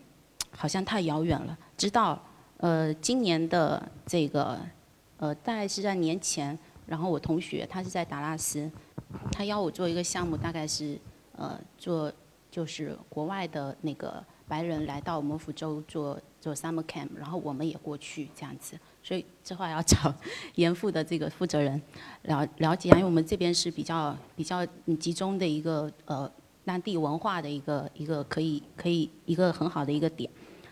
好像太遥远了。直到呃今年的这个呃大概是在年前，然后我同学他是在达拉斯，他邀我做一个项目，大概是呃做。就是国外的那个白人来到我们福州做做 summer camp，然后我们也过去这样子，所以之后要找 严复的这个负责人了了解，因为我们这边是比较比较集中的一个呃当地文化的一个一个可以可以一个很好的一个点。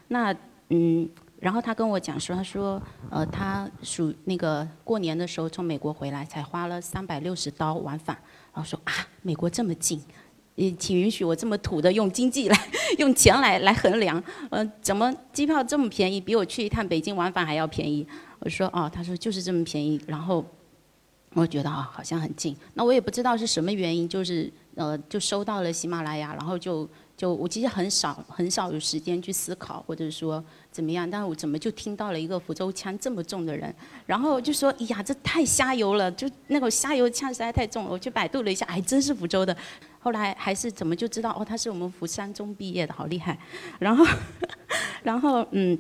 那嗯，然后他跟我讲说，他说呃他属那个过年的时候从美国回来，才花了三百六十刀往返，然后说啊美国这么近。请允许我这么土的用经济来 用钱来来衡量，呃，怎么机票这么便宜，比我去一趟北京往返还要便宜？我说哦，他说就是这么便宜，然后我觉得啊好像很近，那我也不知道是什么原因，就是呃就收到了喜马拉雅，然后就就我其实很少很少有时间去思考或者说怎么样，但是我怎么就听到了一个福州腔这么重的人，然后就说哎呀这太虾油了，就那个虾油腔实在太重了，我去百度了一下，还真是福州的。后来还是怎么就知道哦，他是我们福山中毕业的，好厉害。然后，然后嗯，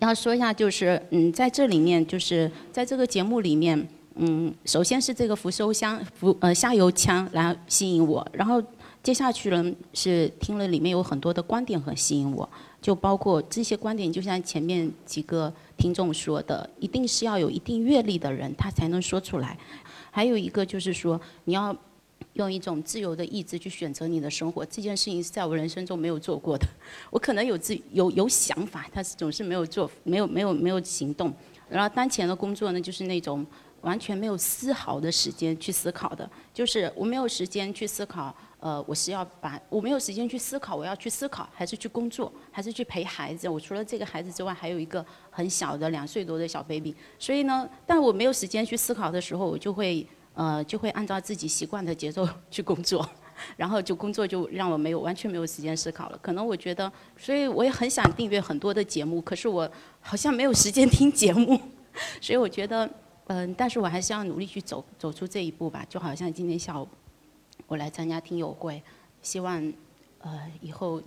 要说一下就是嗯，在这里面就是在这个节目里面，嗯，首先是这个福州乡福呃下游腔来吸引我，然后接下去呢是听了里面有很多的观点很吸引我，就包括这些观点，就像前面几个听众说的，一定是要有一定阅历的人他才能说出来。还有一个就是说，你要用一种自由的意志去选择你的生活，这件事情是在我人生中没有做过的。我可能有自有有想法，但是总是没有做，没有没有没有行动。然后当前的工作呢，就是那种完全没有丝毫的时间去思考的，就是我没有时间去思考。呃，我是要把我没有时间去思考，我要去思考，还是去工作，还是去陪孩子？我除了这个孩子之外，还有一个很小的两岁多的小 baby。所以呢，但我没有时间去思考的时候，我就会呃就会按照自己习惯的节奏去工作，然后就工作就让我没有完全没有时间思考了。可能我觉得，所以我也很想订阅很多的节目，可是我好像没有时间听节目，所以我觉得嗯，但是我还是要努力去走走出这一步吧。就好像今天下午。我来参加听友会，希望呃以后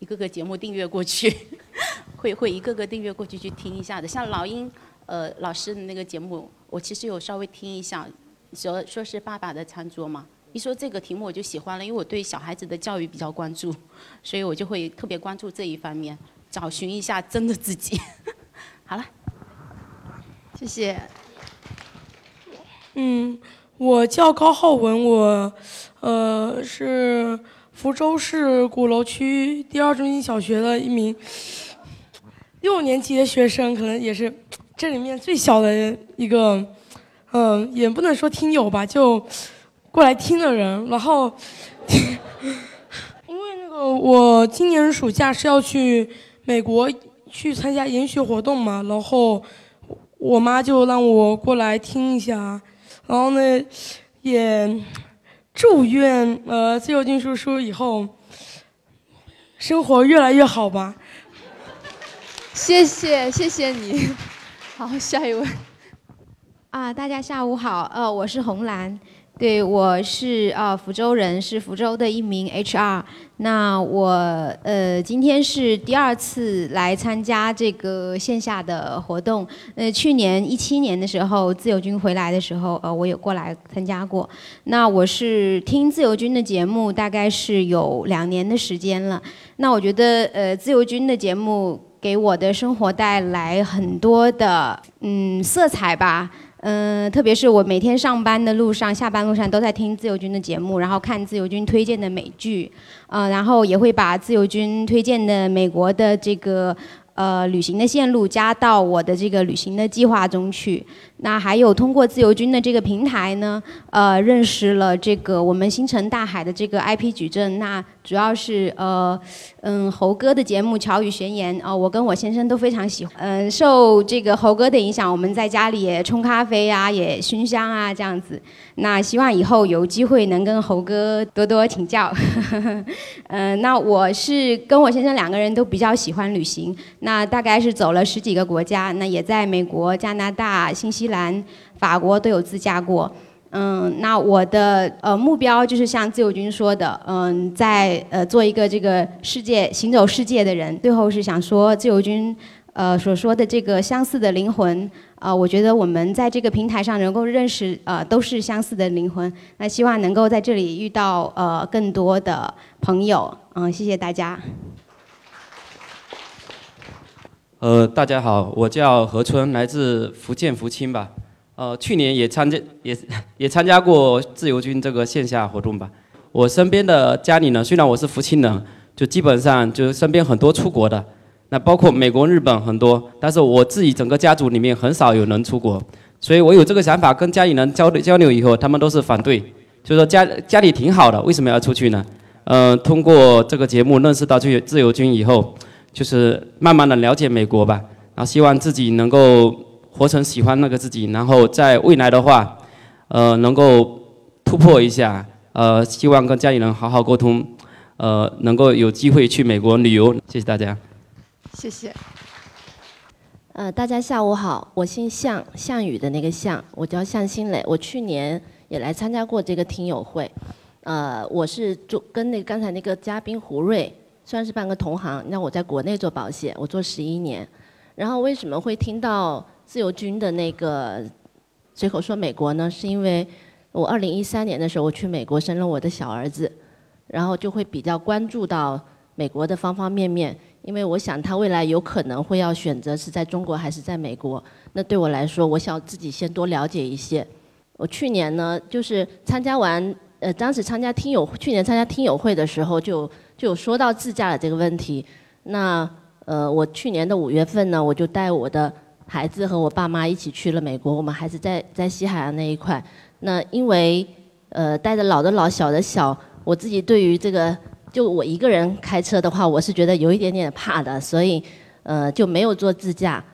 一个个节目订阅过去，会会一个个订阅过去去听一下的。像老鹰呃老师的那个节目，我其实有稍微听一下，说说是爸爸的餐桌嘛。一说这个题目我就喜欢了，因为我对小孩子的教育比较关注，所以我就会特别关注这一方面，找寻一下真的自己。好了，谢谢。嗯，我叫高浩文，我。呃，是福州市鼓楼区第二中心小学的一名六年级的学生，可能也是这里面最小的一个，嗯，也不能说听友吧，就过来听的人。然后，因为那个我今年暑假是要去美国去参加研学活动嘛，然后我妈就让我过来听一下，然后呢，也。祝愿呃自由军叔叔以后生活越来越好吧。谢谢谢谢你。好，下一位。啊，大家下午好，呃，我是红兰。对，我是呃福州人，是福州的一名 HR。那我呃今天是第二次来参加这个线下的活动。呃，去年一七年的时候，自由军回来的时候，呃，我有过来参加过。那我是听自由军的节目，大概是有两年的时间了。那我觉得呃自由军的节目给我的生活带来很多的嗯色彩吧。嗯，特别是我每天上班的路上、下班路上都在听自由军的节目，然后看自由军推荐的美剧，呃，然后也会把自由军推荐的美国的这个。呃，旅行的线路加到我的这个旅行的计划中去。那还有通过自由军的这个平台呢，呃，认识了这个我们星辰大海的这个 IP 矩阵。那主要是呃，嗯，猴哥的节目《巧语宣言》啊，我跟我先生都非常喜欢。嗯，受这个猴哥的影响，我们在家里也冲咖啡啊，也熏香啊，这样子。那希望以后有机会能跟猴哥多多请教。嗯，那我是跟我先生两个人都比较喜欢旅行。那大概是走了十几个国家，那也在美国、加拿大、新西兰、法国都有自驾过。嗯，那我的呃目标就是像自由军说的，嗯，在呃做一个这个世界行走世界的人。最后是想说自由军呃所说的这个相似的灵魂。啊，我觉得我们在这个平台上能够认识，呃，都是相似的灵魂。那希望能够在这里遇到呃更多的朋友。嗯，谢谢大家。呃，大家好，我叫何春，来自福建福清吧。呃，去年也参加，也也参加过自由军这个线下活动吧。我身边的家里呢，虽然我是福清人，就基本上就是身边很多出国的。那包括美国、日本很多，但是我自己整个家族里面很少有人出国，所以我有这个想法跟家里人交流交流以后，他们都是反对，就说家家里挺好的，为什么要出去呢？嗯，通过这个节目认识到这自由军以后，就是慢慢的了解美国吧，然后希望自己能够活成喜欢那个自己，然后在未来的话，呃，能够突破一下，呃，希望跟家里人好好沟通，呃，能够有机会去美国旅游，谢谢大家。谢谢。呃，大家下午好，我姓向，项羽的那个项，我叫向新磊。我去年也来参加过这个听友会。呃，我是做跟那刚才那个嘉宾胡瑞算是半个同行。那我在国内做保险，我做十一年。然后为什么会听到自由军的那个随口说美国呢？是因为我二零一三年的时候我去美国生了我的小儿子，然后就会比较关注到美国的方方面面。因为我想他未来有可能会要选择是在中国还是在美国。那对我来说，我想自己先多了解一些。我去年呢，就是参加完，呃，当时参加听友，去年参加听友会的时候，就就说到自驾的这个问题。那呃，我去年的五月份呢，我就带我的孩子和我爸妈一起去了美国。我们孩子在在西海岸那一块。那因为呃，带着老的老，小的小，我自己对于这个，就我一个人开车的话，我是觉得有一点点怕的，所以呃，就没有做自驾。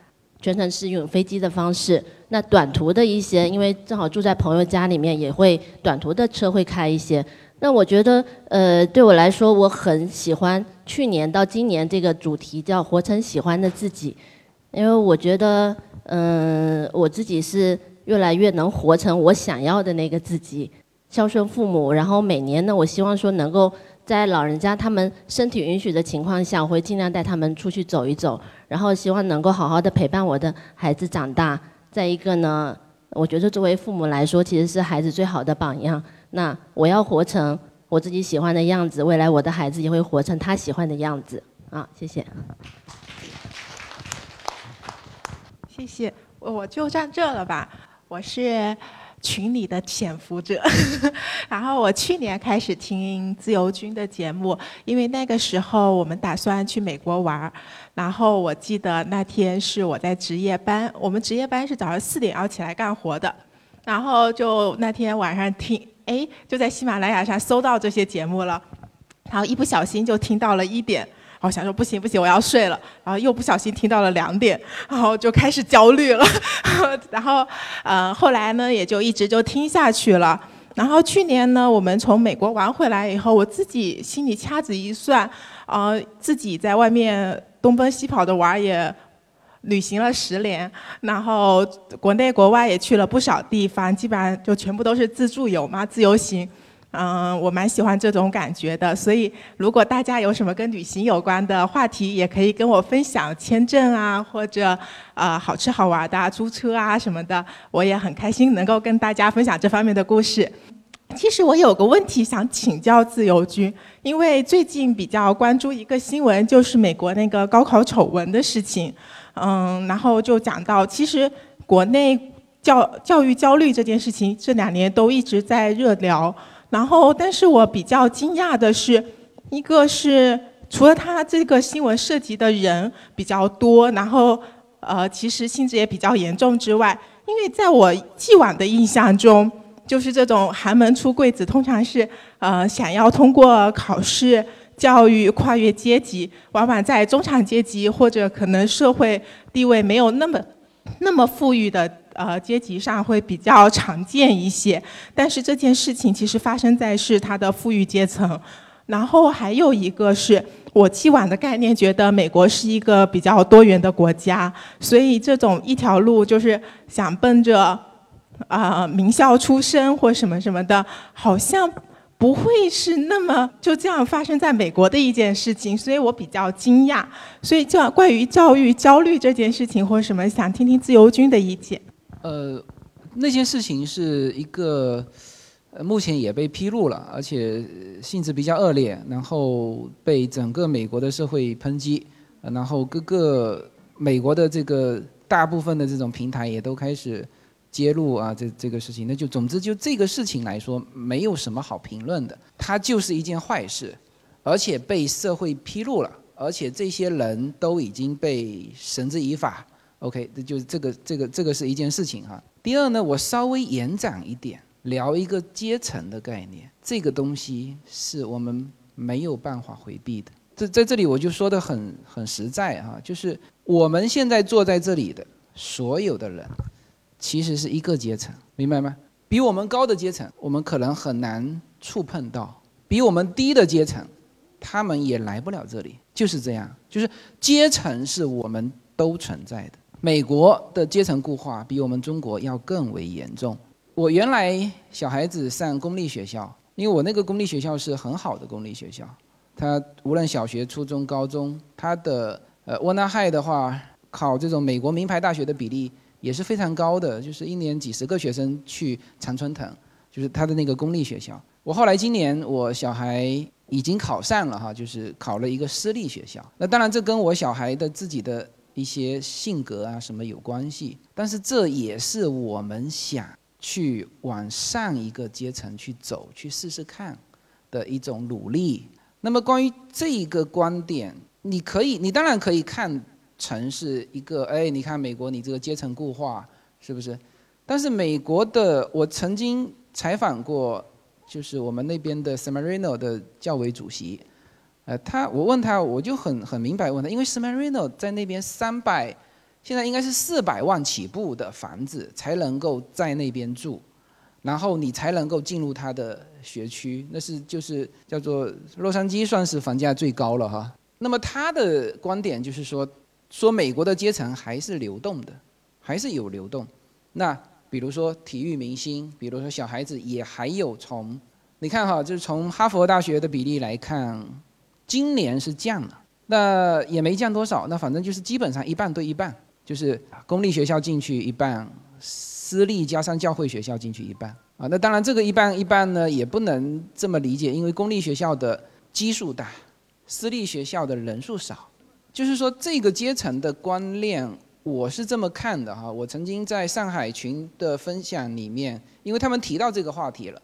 全程是用飞机的方式，那短途的一些，因为正好住在朋友家里面，也会短途的车会开一些。那我觉得，呃，对我来说，我很喜欢去年到今年这个主题叫“活成喜欢的自己”，因为我觉得，嗯，我自己是越来越能活成我想要的那个自己，孝顺父母，然后每年呢，我希望说能够。在老人家他们身体允许的情况下，我会尽量带他们出去走一走，然后希望能够好好的陪伴我的孩子长大。再一个呢，我觉得作为父母来说，其实是孩子最好的榜样。那我要活成我自己喜欢的样子，未来我的孩子也会活成他喜欢的样子。啊，谢谢。谢谢，我就站这了吧。我是。群里的潜伏者，然后我去年开始听自由军的节目，因为那个时候我们打算去美国玩然后我记得那天是我在值夜班，我们值夜班是早上四点要起来干活的，然后就那天晚上听，哎，就在喜马拉雅上搜到这些节目了，然后一不小心就听到了一点。我想说不行不行，我要睡了。然后又不小心听到了两点，然后就开始焦虑了。然后，呃，后来呢，也就一直就听下去了。然后去年呢，我们从美国玩回来以后，我自己心里掐指一算，呃，自己在外面东奔西跑的玩也旅行了十年，然后国内国外也去了不少地方，基本上就全部都是自助游嘛，自由行。嗯，我蛮喜欢这种感觉的，所以如果大家有什么跟旅行有关的话题，也可以跟我分享签证啊，或者呃好吃好玩的租车啊什么的，我也很开心能够跟大家分享这方面的故事。其实我有个问题想请教自由军，因为最近比较关注一个新闻，就是美国那个高考丑闻的事情。嗯，然后就讲到，其实国内教教育焦虑这件事情，这两年都一直在热聊。然后，但是我比较惊讶的是，一个是除了他这个新闻涉及的人比较多，然后呃，其实性质也比较严重之外，因为在我既往的印象中，就是这种寒门出贵子，通常是呃想要通过考试教育跨越阶级，往往在中产阶级或者可能社会地位没有那么那么富裕的。呃，阶级上会比较常见一些，但是这件事情其实发生在是他的富裕阶层。然后还有一个是我既往的概念，觉得美国是一个比较多元的国家，所以这种一条路就是想奔着啊名校出身或什么什么的，好像。不会是那么就这样发生在美国的一件事情，所以我比较惊讶。所以，教关于教育焦虑这件事情或什么，想听听自由军的意见。呃，那件事情是一个，呃，目前也被披露了，而且性质比较恶劣，然后被整个美国的社会抨击，然后各个美国的这个大部分的这种平台也都开始。揭露啊，这这个事情，那就总之就这个事情来说，没有什么好评论的，它就是一件坏事，而且被社会披露了，而且这些人都已经被绳之以法。OK，这就是这个这个这个是一件事情哈。第二呢，我稍微延展一点，聊一个阶层的概念，这个东西是我们没有办法回避的。这在这里我就说的很很实在哈，就是我们现在坐在这里的所有的人。其实是一个阶层，明白吗？比我们高的阶层，我们可能很难触碰到；比我们低的阶层，他们也来不了这里。就是这样，就是阶层是我们都存在的。美国的阶层固化比我们中国要更为严重。我原来小孩子上公立学校，因为我那个公立学校是很好的公立学校，它无论小学、初中、高中，它的呃沃纳海的话，考这种美国名牌大学的比例也是非常高的，就是一年几十个学生去常春藤，就是他的那个公立学校。我后来今年我小孩已经考上了哈，就是考了一个私立学校。那当然这跟我小孩的自己的一些性格啊什么有关系，但是这也是我们想。去往上一个阶层去走，去试试看的一种努力。那么关于这一个观点，你可以，你当然可以看城市一个，哎，你看美国，你这个阶层固化是不是？但是美国的，我曾经采访过，就是我们那边的 Samarino 的教委主席，呃，他，我问他，我就很很明白问他，因为 Samarino 在那边三百。现在应该是四百万起步的房子才能够在那边住，然后你才能够进入他的学区，那是就是叫做洛杉矶算是房价最高了哈。那么他的观点就是说，说美国的阶层还是流动的，还是有流动。那比如说体育明星，比如说小孩子也还有从，你看哈，就是从哈佛大学的比例来看，今年是降了，那也没降多少，那反正就是基本上一半对一半。就是公立学校进去一半，私立加上教会学校进去一半啊。那当然这个一半一半呢，也不能这么理解，因为公立学校的基数大，私立学校的人数少。就是说这个阶层的观念，我是这么看的哈。我曾经在上海群的分享里面，因为他们提到这个话题了，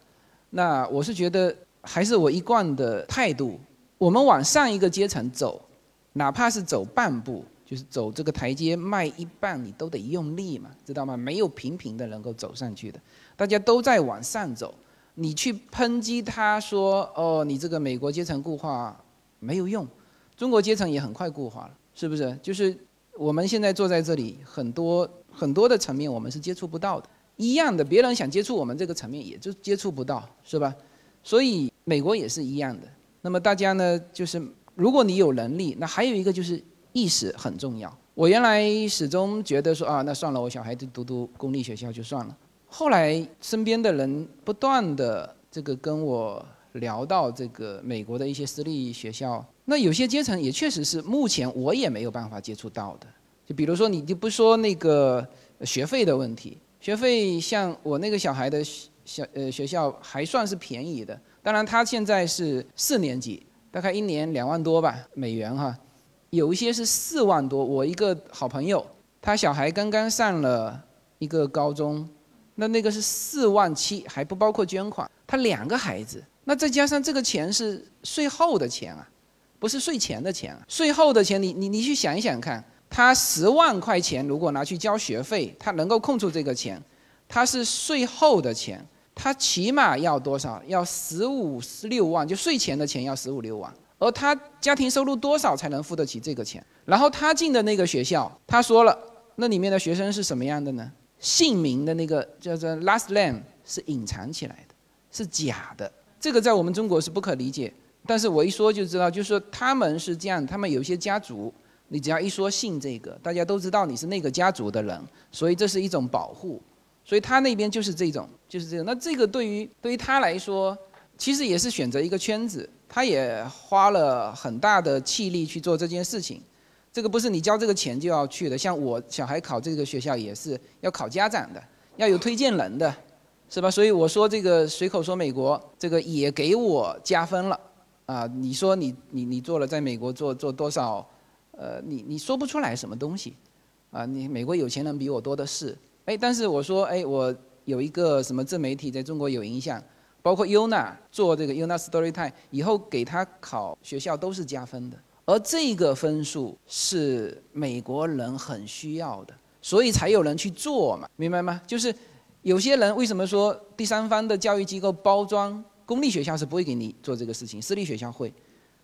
那我是觉得还是我一贯的态度，我们往上一个阶层走，哪怕是走半步。就是走这个台阶迈一半，你都得用力嘛，知道吗？没有平平的能够走上去的，大家都在往上走。你去抨击他说，哦，你这个美国阶层固化没有用，中国阶层也很快固化了，是不是？就是我们现在坐在这里，很多很多的层面我们是接触不到的，一样的，别人想接触我们这个层面也就接触不到，是吧？所以美国也是一样的。那么大家呢，就是如果你有能力，那还有一个就是。意识很重要。我原来始终觉得说啊，那算了，我小孩子读读公立学校就算了。后来身边的人不断的这个跟我聊到这个美国的一些私立学校，那有些阶层也确实是目前我也没有办法接触到的。就比如说，你就不说那个学费的问题，学费像我那个小孩的小呃学校还算是便宜的。当然，他现在是四年级，大概一年两万多吧美元哈。有一些是四万多，我一个好朋友，他小孩刚刚上了一个高中，那那个是四万七，还不包括捐款。他两个孩子，那再加上这个钱是税后的钱啊，不是税前的钱。税后的钱，你你你去想一想看，他十万块钱如果拿去交学费，他能够空出这个钱，他是税后的钱，他起码要多少？要十五十六万，就税前的钱要十五六万。而他家庭收入多少才能付得起这个钱？然后他进的那个学校，他说了，那里面的学生是什么样的呢？姓名的那个叫做 last name 是隐藏起来的，是假的。这个在我们中国是不可理解。但是我一说就知道，就是说他们是这样，他们有一些家族，你只要一说姓这个，大家都知道你是那个家族的人，所以这是一种保护。所以他那边就是这种，就是这种。那这个对于对于他来说，其实也是选择一个圈子。他也花了很大的气力去做这件事情，这个不是你交这个钱就要去的。像我小孩考这个学校也是要考家长的，要有推荐人的，是吧？所以我说这个随口说美国，这个也给我加分了，啊，你说你你你做了在美国做做多少，呃，你你说不出来什么东西，啊，你美国有钱人比我多的是，哎，但是我说哎，我有一个什么自媒体在中国有影响。包括 UNA 做这个 UNA Storytime 以后给他考学校都是加分的，而这个分数是美国人很需要的，所以才有人去做嘛，明白吗？就是有些人为什么说第三方的教育机构包装公立学校是不会给你做这个事情，私立学校会，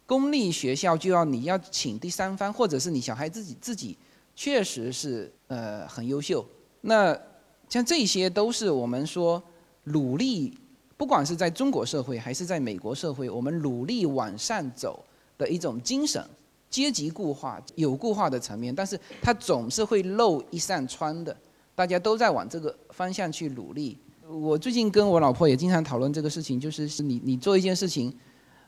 公立学校就要你要请第三方，或者是你小孩自己自己确实是呃很优秀，那像这些都是我们说努力。不管是在中国社会还是在美国社会，我们努力往上走的一种精神，阶级固化有固化的层面，但是它总是会漏一扇窗的，大家都在往这个方向去努力。我最近跟我老婆也经常讨论这个事情，就是是你你做一件事情，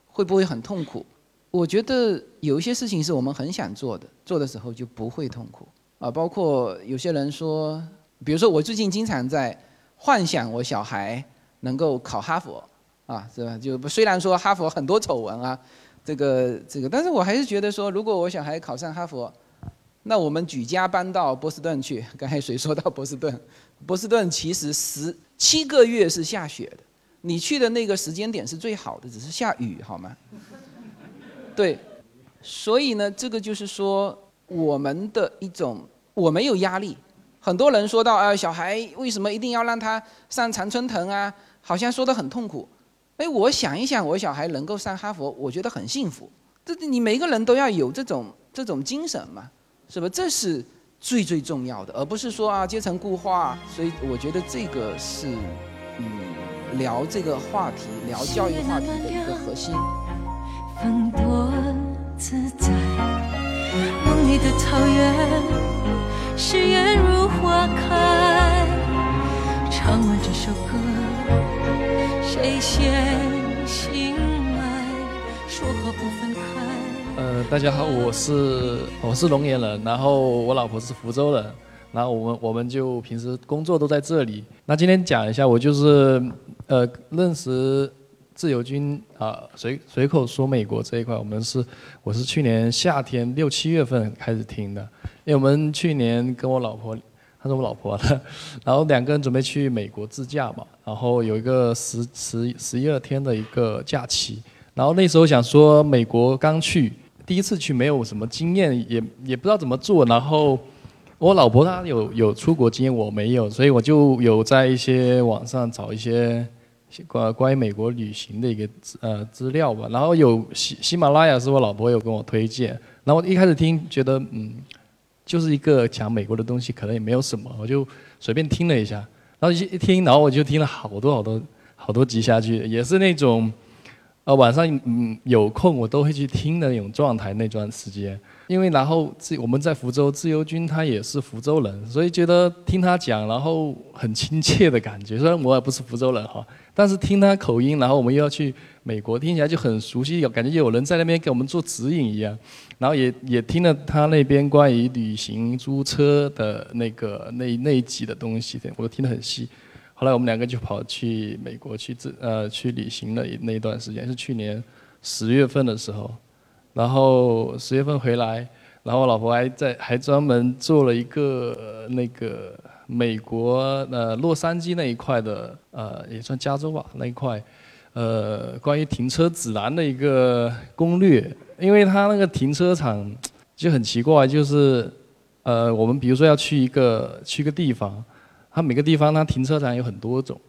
会不会很痛苦？我觉得有一些事情是我们很想做的，做的时候就不会痛苦啊。包括有些人说，比如说我最近经常在幻想我小孩能够考哈佛啊，是吧？就虽然说哈佛很多丑闻啊，这个这个，但是我还是觉得说，如果我小孩考上哈佛，那我们举家搬到波士顿去。刚才谁说到波士顿？波士顿其实十七个月是下雪的，你去的那个时间点是最好的，只是下雨，好吗？对，所以呢，这个就是说我们的一种，我没有压力。很多人说到啊，小孩为什么一定要让他上常春藤啊？好像说的很痛苦。哎，我想一想，我小孩能够上哈佛，我觉得很幸福。这你每个人都要有这种这种精神嘛，是吧？这是最最重要的，而不是说啊阶层固化。所以我觉得这个是嗯聊这个话题，聊教育话题的一个核心。风多自在，梦里的草原，誓言如花开。唱完这首歌，谁先醒来？呃，大家好，我是我是龙岩人，然后我老婆是福州人，然后我们我们就平时工作都在这里。那今天讲一下，我就是呃认识。自由军啊，随随口说美国这一块，我们是我是去年夏天六七月份开始听的，因为我们去年跟我老婆，她是我老婆的，然后两个人准备去美国自驾嘛，然后有一个十十十一二天的一个假期，然后那时候想说美国刚去，第一次去没有什么经验，也也不知道怎么做，然后我老婆她有有出国经验，我没有，所以我就有在一些网上找一些。关关于美国旅行的一个呃资料吧，然后有喜喜马拉雅是我老婆有跟我推荐，然后一开始听觉得嗯，就是一个讲美国的东西，可能也没有什么，我就随便听了一下，然后一一听，然后我就听了好多好多好多集下去，也是那种，呃晚上嗯有空我都会去听的那种状态那段时间。因为然后自我们在福州，自由军他也是福州人，所以觉得听他讲，然后很亲切的感觉。虽然我也不是福州人哈，但是听他口音，然后我们又要去美国，听起来就很熟悉，有感觉有人在那边给我们做指引一样。然后也也听了他那边关于旅行租车的那个那那一集的东西，我都听得很细。后来我们两个就跑去美国去自呃去旅行了那一段时间，是去年十月份的时候。然后十月份回来，然后我老婆还在还专门做了一个那个美国呃洛杉矶那一块的呃也算加州吧那一块，呃关于停车指南的一个攻略，因为他那个停车场就很奇怪，就是呃我们比如说要去一个去一个地方，它每个地方它停车场有很多种，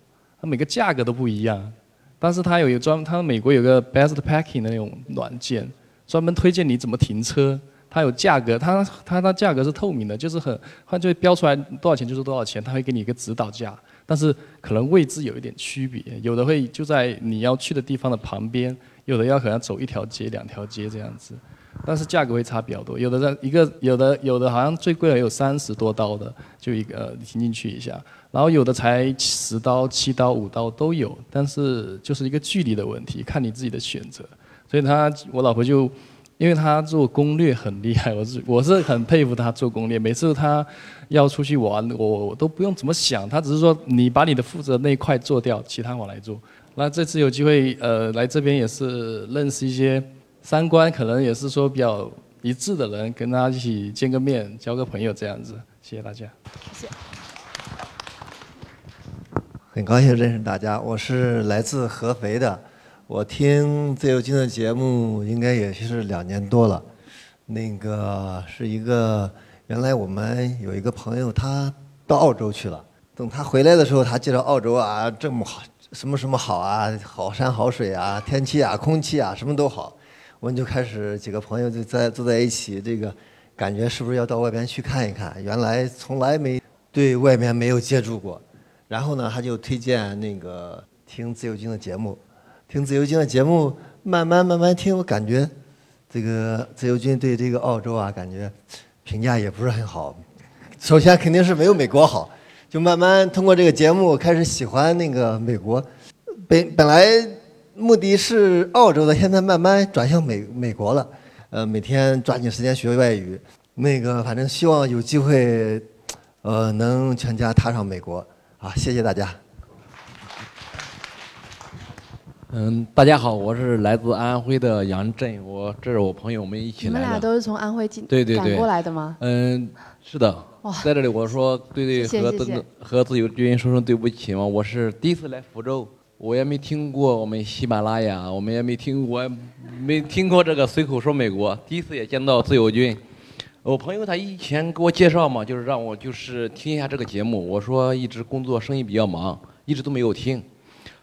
它每个价格都不一样，但是它有一个专，它美国有个 Best Parking 的那种软件。专门推荐你怎么停车，它有价格，它它它价格是透明的，就是很它就标出来多少钱就是多少钱，它会给你一个指导价，但是可能位置有一点区别，有的会就在你要去的地方的旁边，有的要可能走一条街两条街这样子，但是价格会差比较多，有的在一个有的有的好像最贵的有三十多刀的，就一个停进去一下，然后有的才十刀七刀五刀都有，但是就是一个距离的问题，看你自己的选择。所以他，我老婆就，因为他做攻略很厉害，我是我是很佩服他做攻略。每次他要出去玩，我我都不用怎么想，他只是说你把你的负责那一块做掉，其他我来做。那这次有机会呃来这边也是认识一些三观可能也是说比较一致的人，跟他一起见个面，交个朋友这样子。谢谢大家。谢谢。很高兴认识大家，我是来自合肥的。我听自由军的节目应该也是两年多了，那个是一个原来我们有一个朋友他到澳洲去了，等他回来的时候，他介绍澳洲啊这么好，什么什么好啊，好山好水啊，天气啊，空气啊，什么都好，我们就开始几个朋友就在坐在一起，这个感觉是不是要到外边去看一看？原来从来没对外面没有接触过，然后呢，他就推荐那个听自由军的节目。听自由军的节目，慢慢慢慢听，我感觉这个自由军对这个澳洲啊，感觉评价也不是很好。首先肯定是没有美国好，就慢慢通过这个节目开始喜欢那个美国。本本来目的是澳洲的，现在慢慢转向美美国了。呃，每天抓紧时间学外语。那个反正希望有机会，呃，能全家踏上美国。啊，谢谢大家。嗯，大家好，我是来自安徽的杨震，我这是我朋友我们一起你们来的。俩都是从安徽进对对对赶过来的吗？嗯，是的哇。在这里我说对对和谢谢谢谢自和自由军说声对不起嘛，我是第一次来福州，我也没听过我们喜马拉雅，我们也没听我没听过这个随口说美国，第一次也见到自由军。我朋友他以前给我介绍嘛，就是让我就是听一下这个节目。我说一直工作生意比较忙，一直都没有听。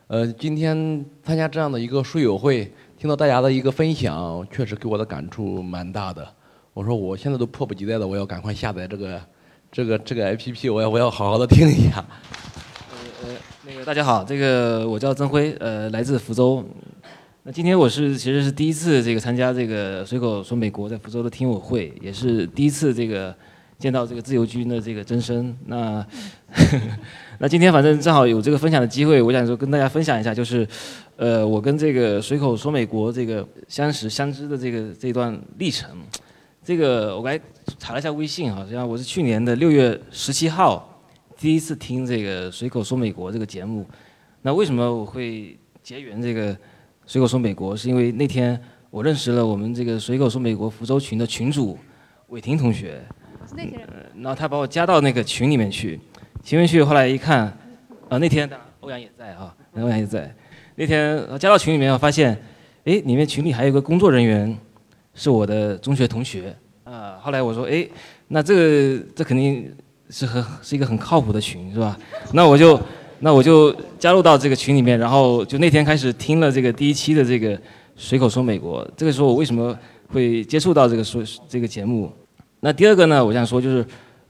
呃，今天参加这样的一个书友会，听到大家的一个分享，确实给我的感触蛮大的。我说我现在都迫不及待的，我要赶快下载这个这个这个 APP，我要我要好好的听一下。那个大家好，这个我叫曾辉，呃，来自福州。那今天我是其实是第一次这个参加这个随口说美国在福州的听友会，也是第一次这个见到这个自由军的这个真身。那 那今天反正正好有这个分享的机会，我想说跟大家分享一下，就是呃我跟这个随口说美国这个相识相知的这个这段历程。这个我来查了一下微信，好像我是去年的六月十七号第一次听这个随口说美国这个节目。那为什么我会结缘这个随口说美国？是因为那天我认识了我们这个随口说美国福州群的群主伟霆同学，那些人呃然后他把我加到那个群里面去，群里面去，后来一看，啊、那天欧阳也在啊，欧阳也在。那天呃加到群里面，我发现，哎，里面群里还有个工作人员，是我的中学同学啊、后来我说，哎，那这个这肯定是很是一个很靠谱的群，是吧？那我就那我就加入到这个群里面，然后就那天开始听了这个第一期的这个随口说美国。这个时候我为什么会接触到这个说这个节目？那第二个呢，我想说就是，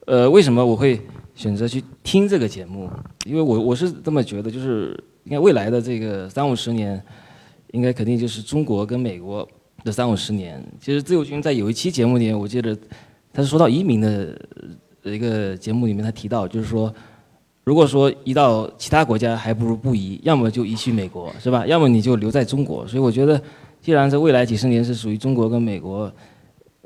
呃，为什么我会选择去听这个节目？因为我我是这么觉得，就是应该未来的这个三五十年，应该肯定就是中国跟美国的三五十年。其实自由军在有一期节目里面，我记得他是说到移民的一个节目里面，他提到就是说，如果说移到其他国家，还不如不移，要么就移去美国，是吧？要么你就留在中国。所以我觉得，既然这未来几十年是属于中国跟美国，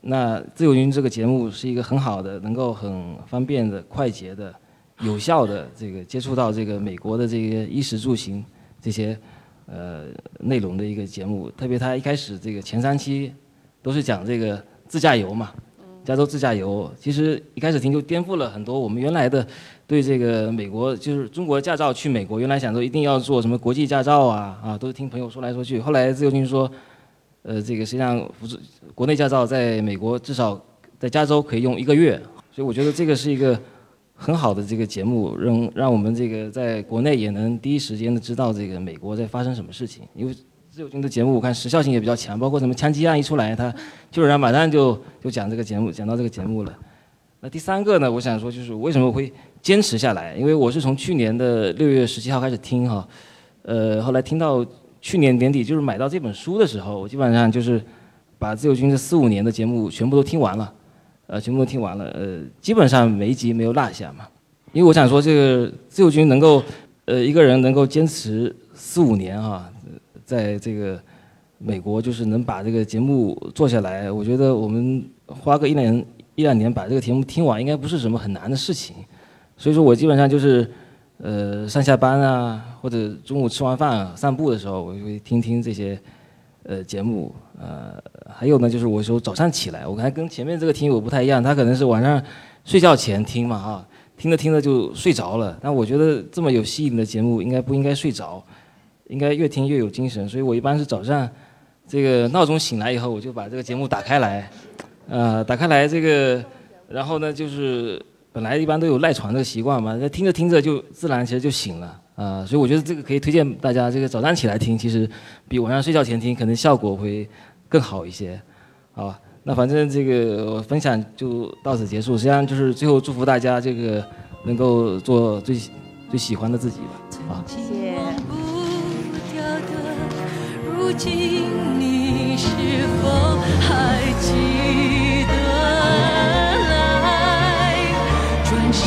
那自由军这个节目是一个很好的，能够很方便的、快捷的、有效的这个接触到这个美国的这个衣食住行这些呃内容的一个节目。特别他一开始这个前三期都是讲这个自驾游嘛，加州自驾游。其实一开始听就颠覆了很多我们原来的对这个美国就是中国驾照去美国，原来想说一定要做什么国际驾照啊啊，都是听朋友说来说去。后来自由军说。呃，这个实际上不是国内驾照在美国至少在加州可以用一个月，所以我觉得这个是一个很好的这个节目，让让我们这个在国内也能第一时间的知道这个美国在发生什么事情。因为自由军的节目我看时效性也比较强，包括什么枪击案一出来，他基本上马上就就讲这个节目，讲到这个节目了。那第三个呢，我想说就是为什么会坚持下来？因为我是从去年的六月十七号开始听哈，呃，后来听到。去年年底就是买到这本书的时候，我基本上就是把自由军这四五年的节目全部都听完了，呃，全部都听完了，呃，基本上每一集没有落下嘛。因为我想说，这个自由军能够，呃，一个人能够坚持四五年啊，在这个美国就是能把这个节目做下来，我觉得我们花个一两一两年把这个节目听完，应该不是什么很难的事情。所以说我基本上就是。呃，上下班啊，或者中午吃完饭、散步的时候，我就会听听这些呃节目。呃，还有呢，就是我说早上起来，我看跟前面这个听友不太一样，他可能是晚上睡觉前听嘛，哈，听着听着就睡着了。但我觉得这么有吸引的节目，应该不应该睡着，应该越听越有精神。所以我一般是早上这个闹钟醒来以后，我就把这个节目打开来，呃，打开来这个，然后呢就是。本来一般都有赖床的习惯嘛，那听着听着就自然其实就醒了啊、呃，所以我觉得这个可以推荐大家，这个早上起来听，其实比晚上睡觉前听可能效果会更好一些，好？那反正这个我分享就到此结束，实际上就是最后祝福大家这个能够做最最喜欢的自己吧，啊。谢谢。如今你是否还记得？转身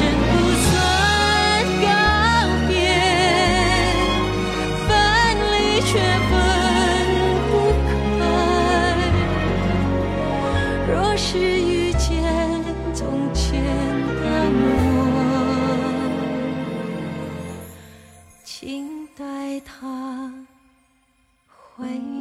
回忆。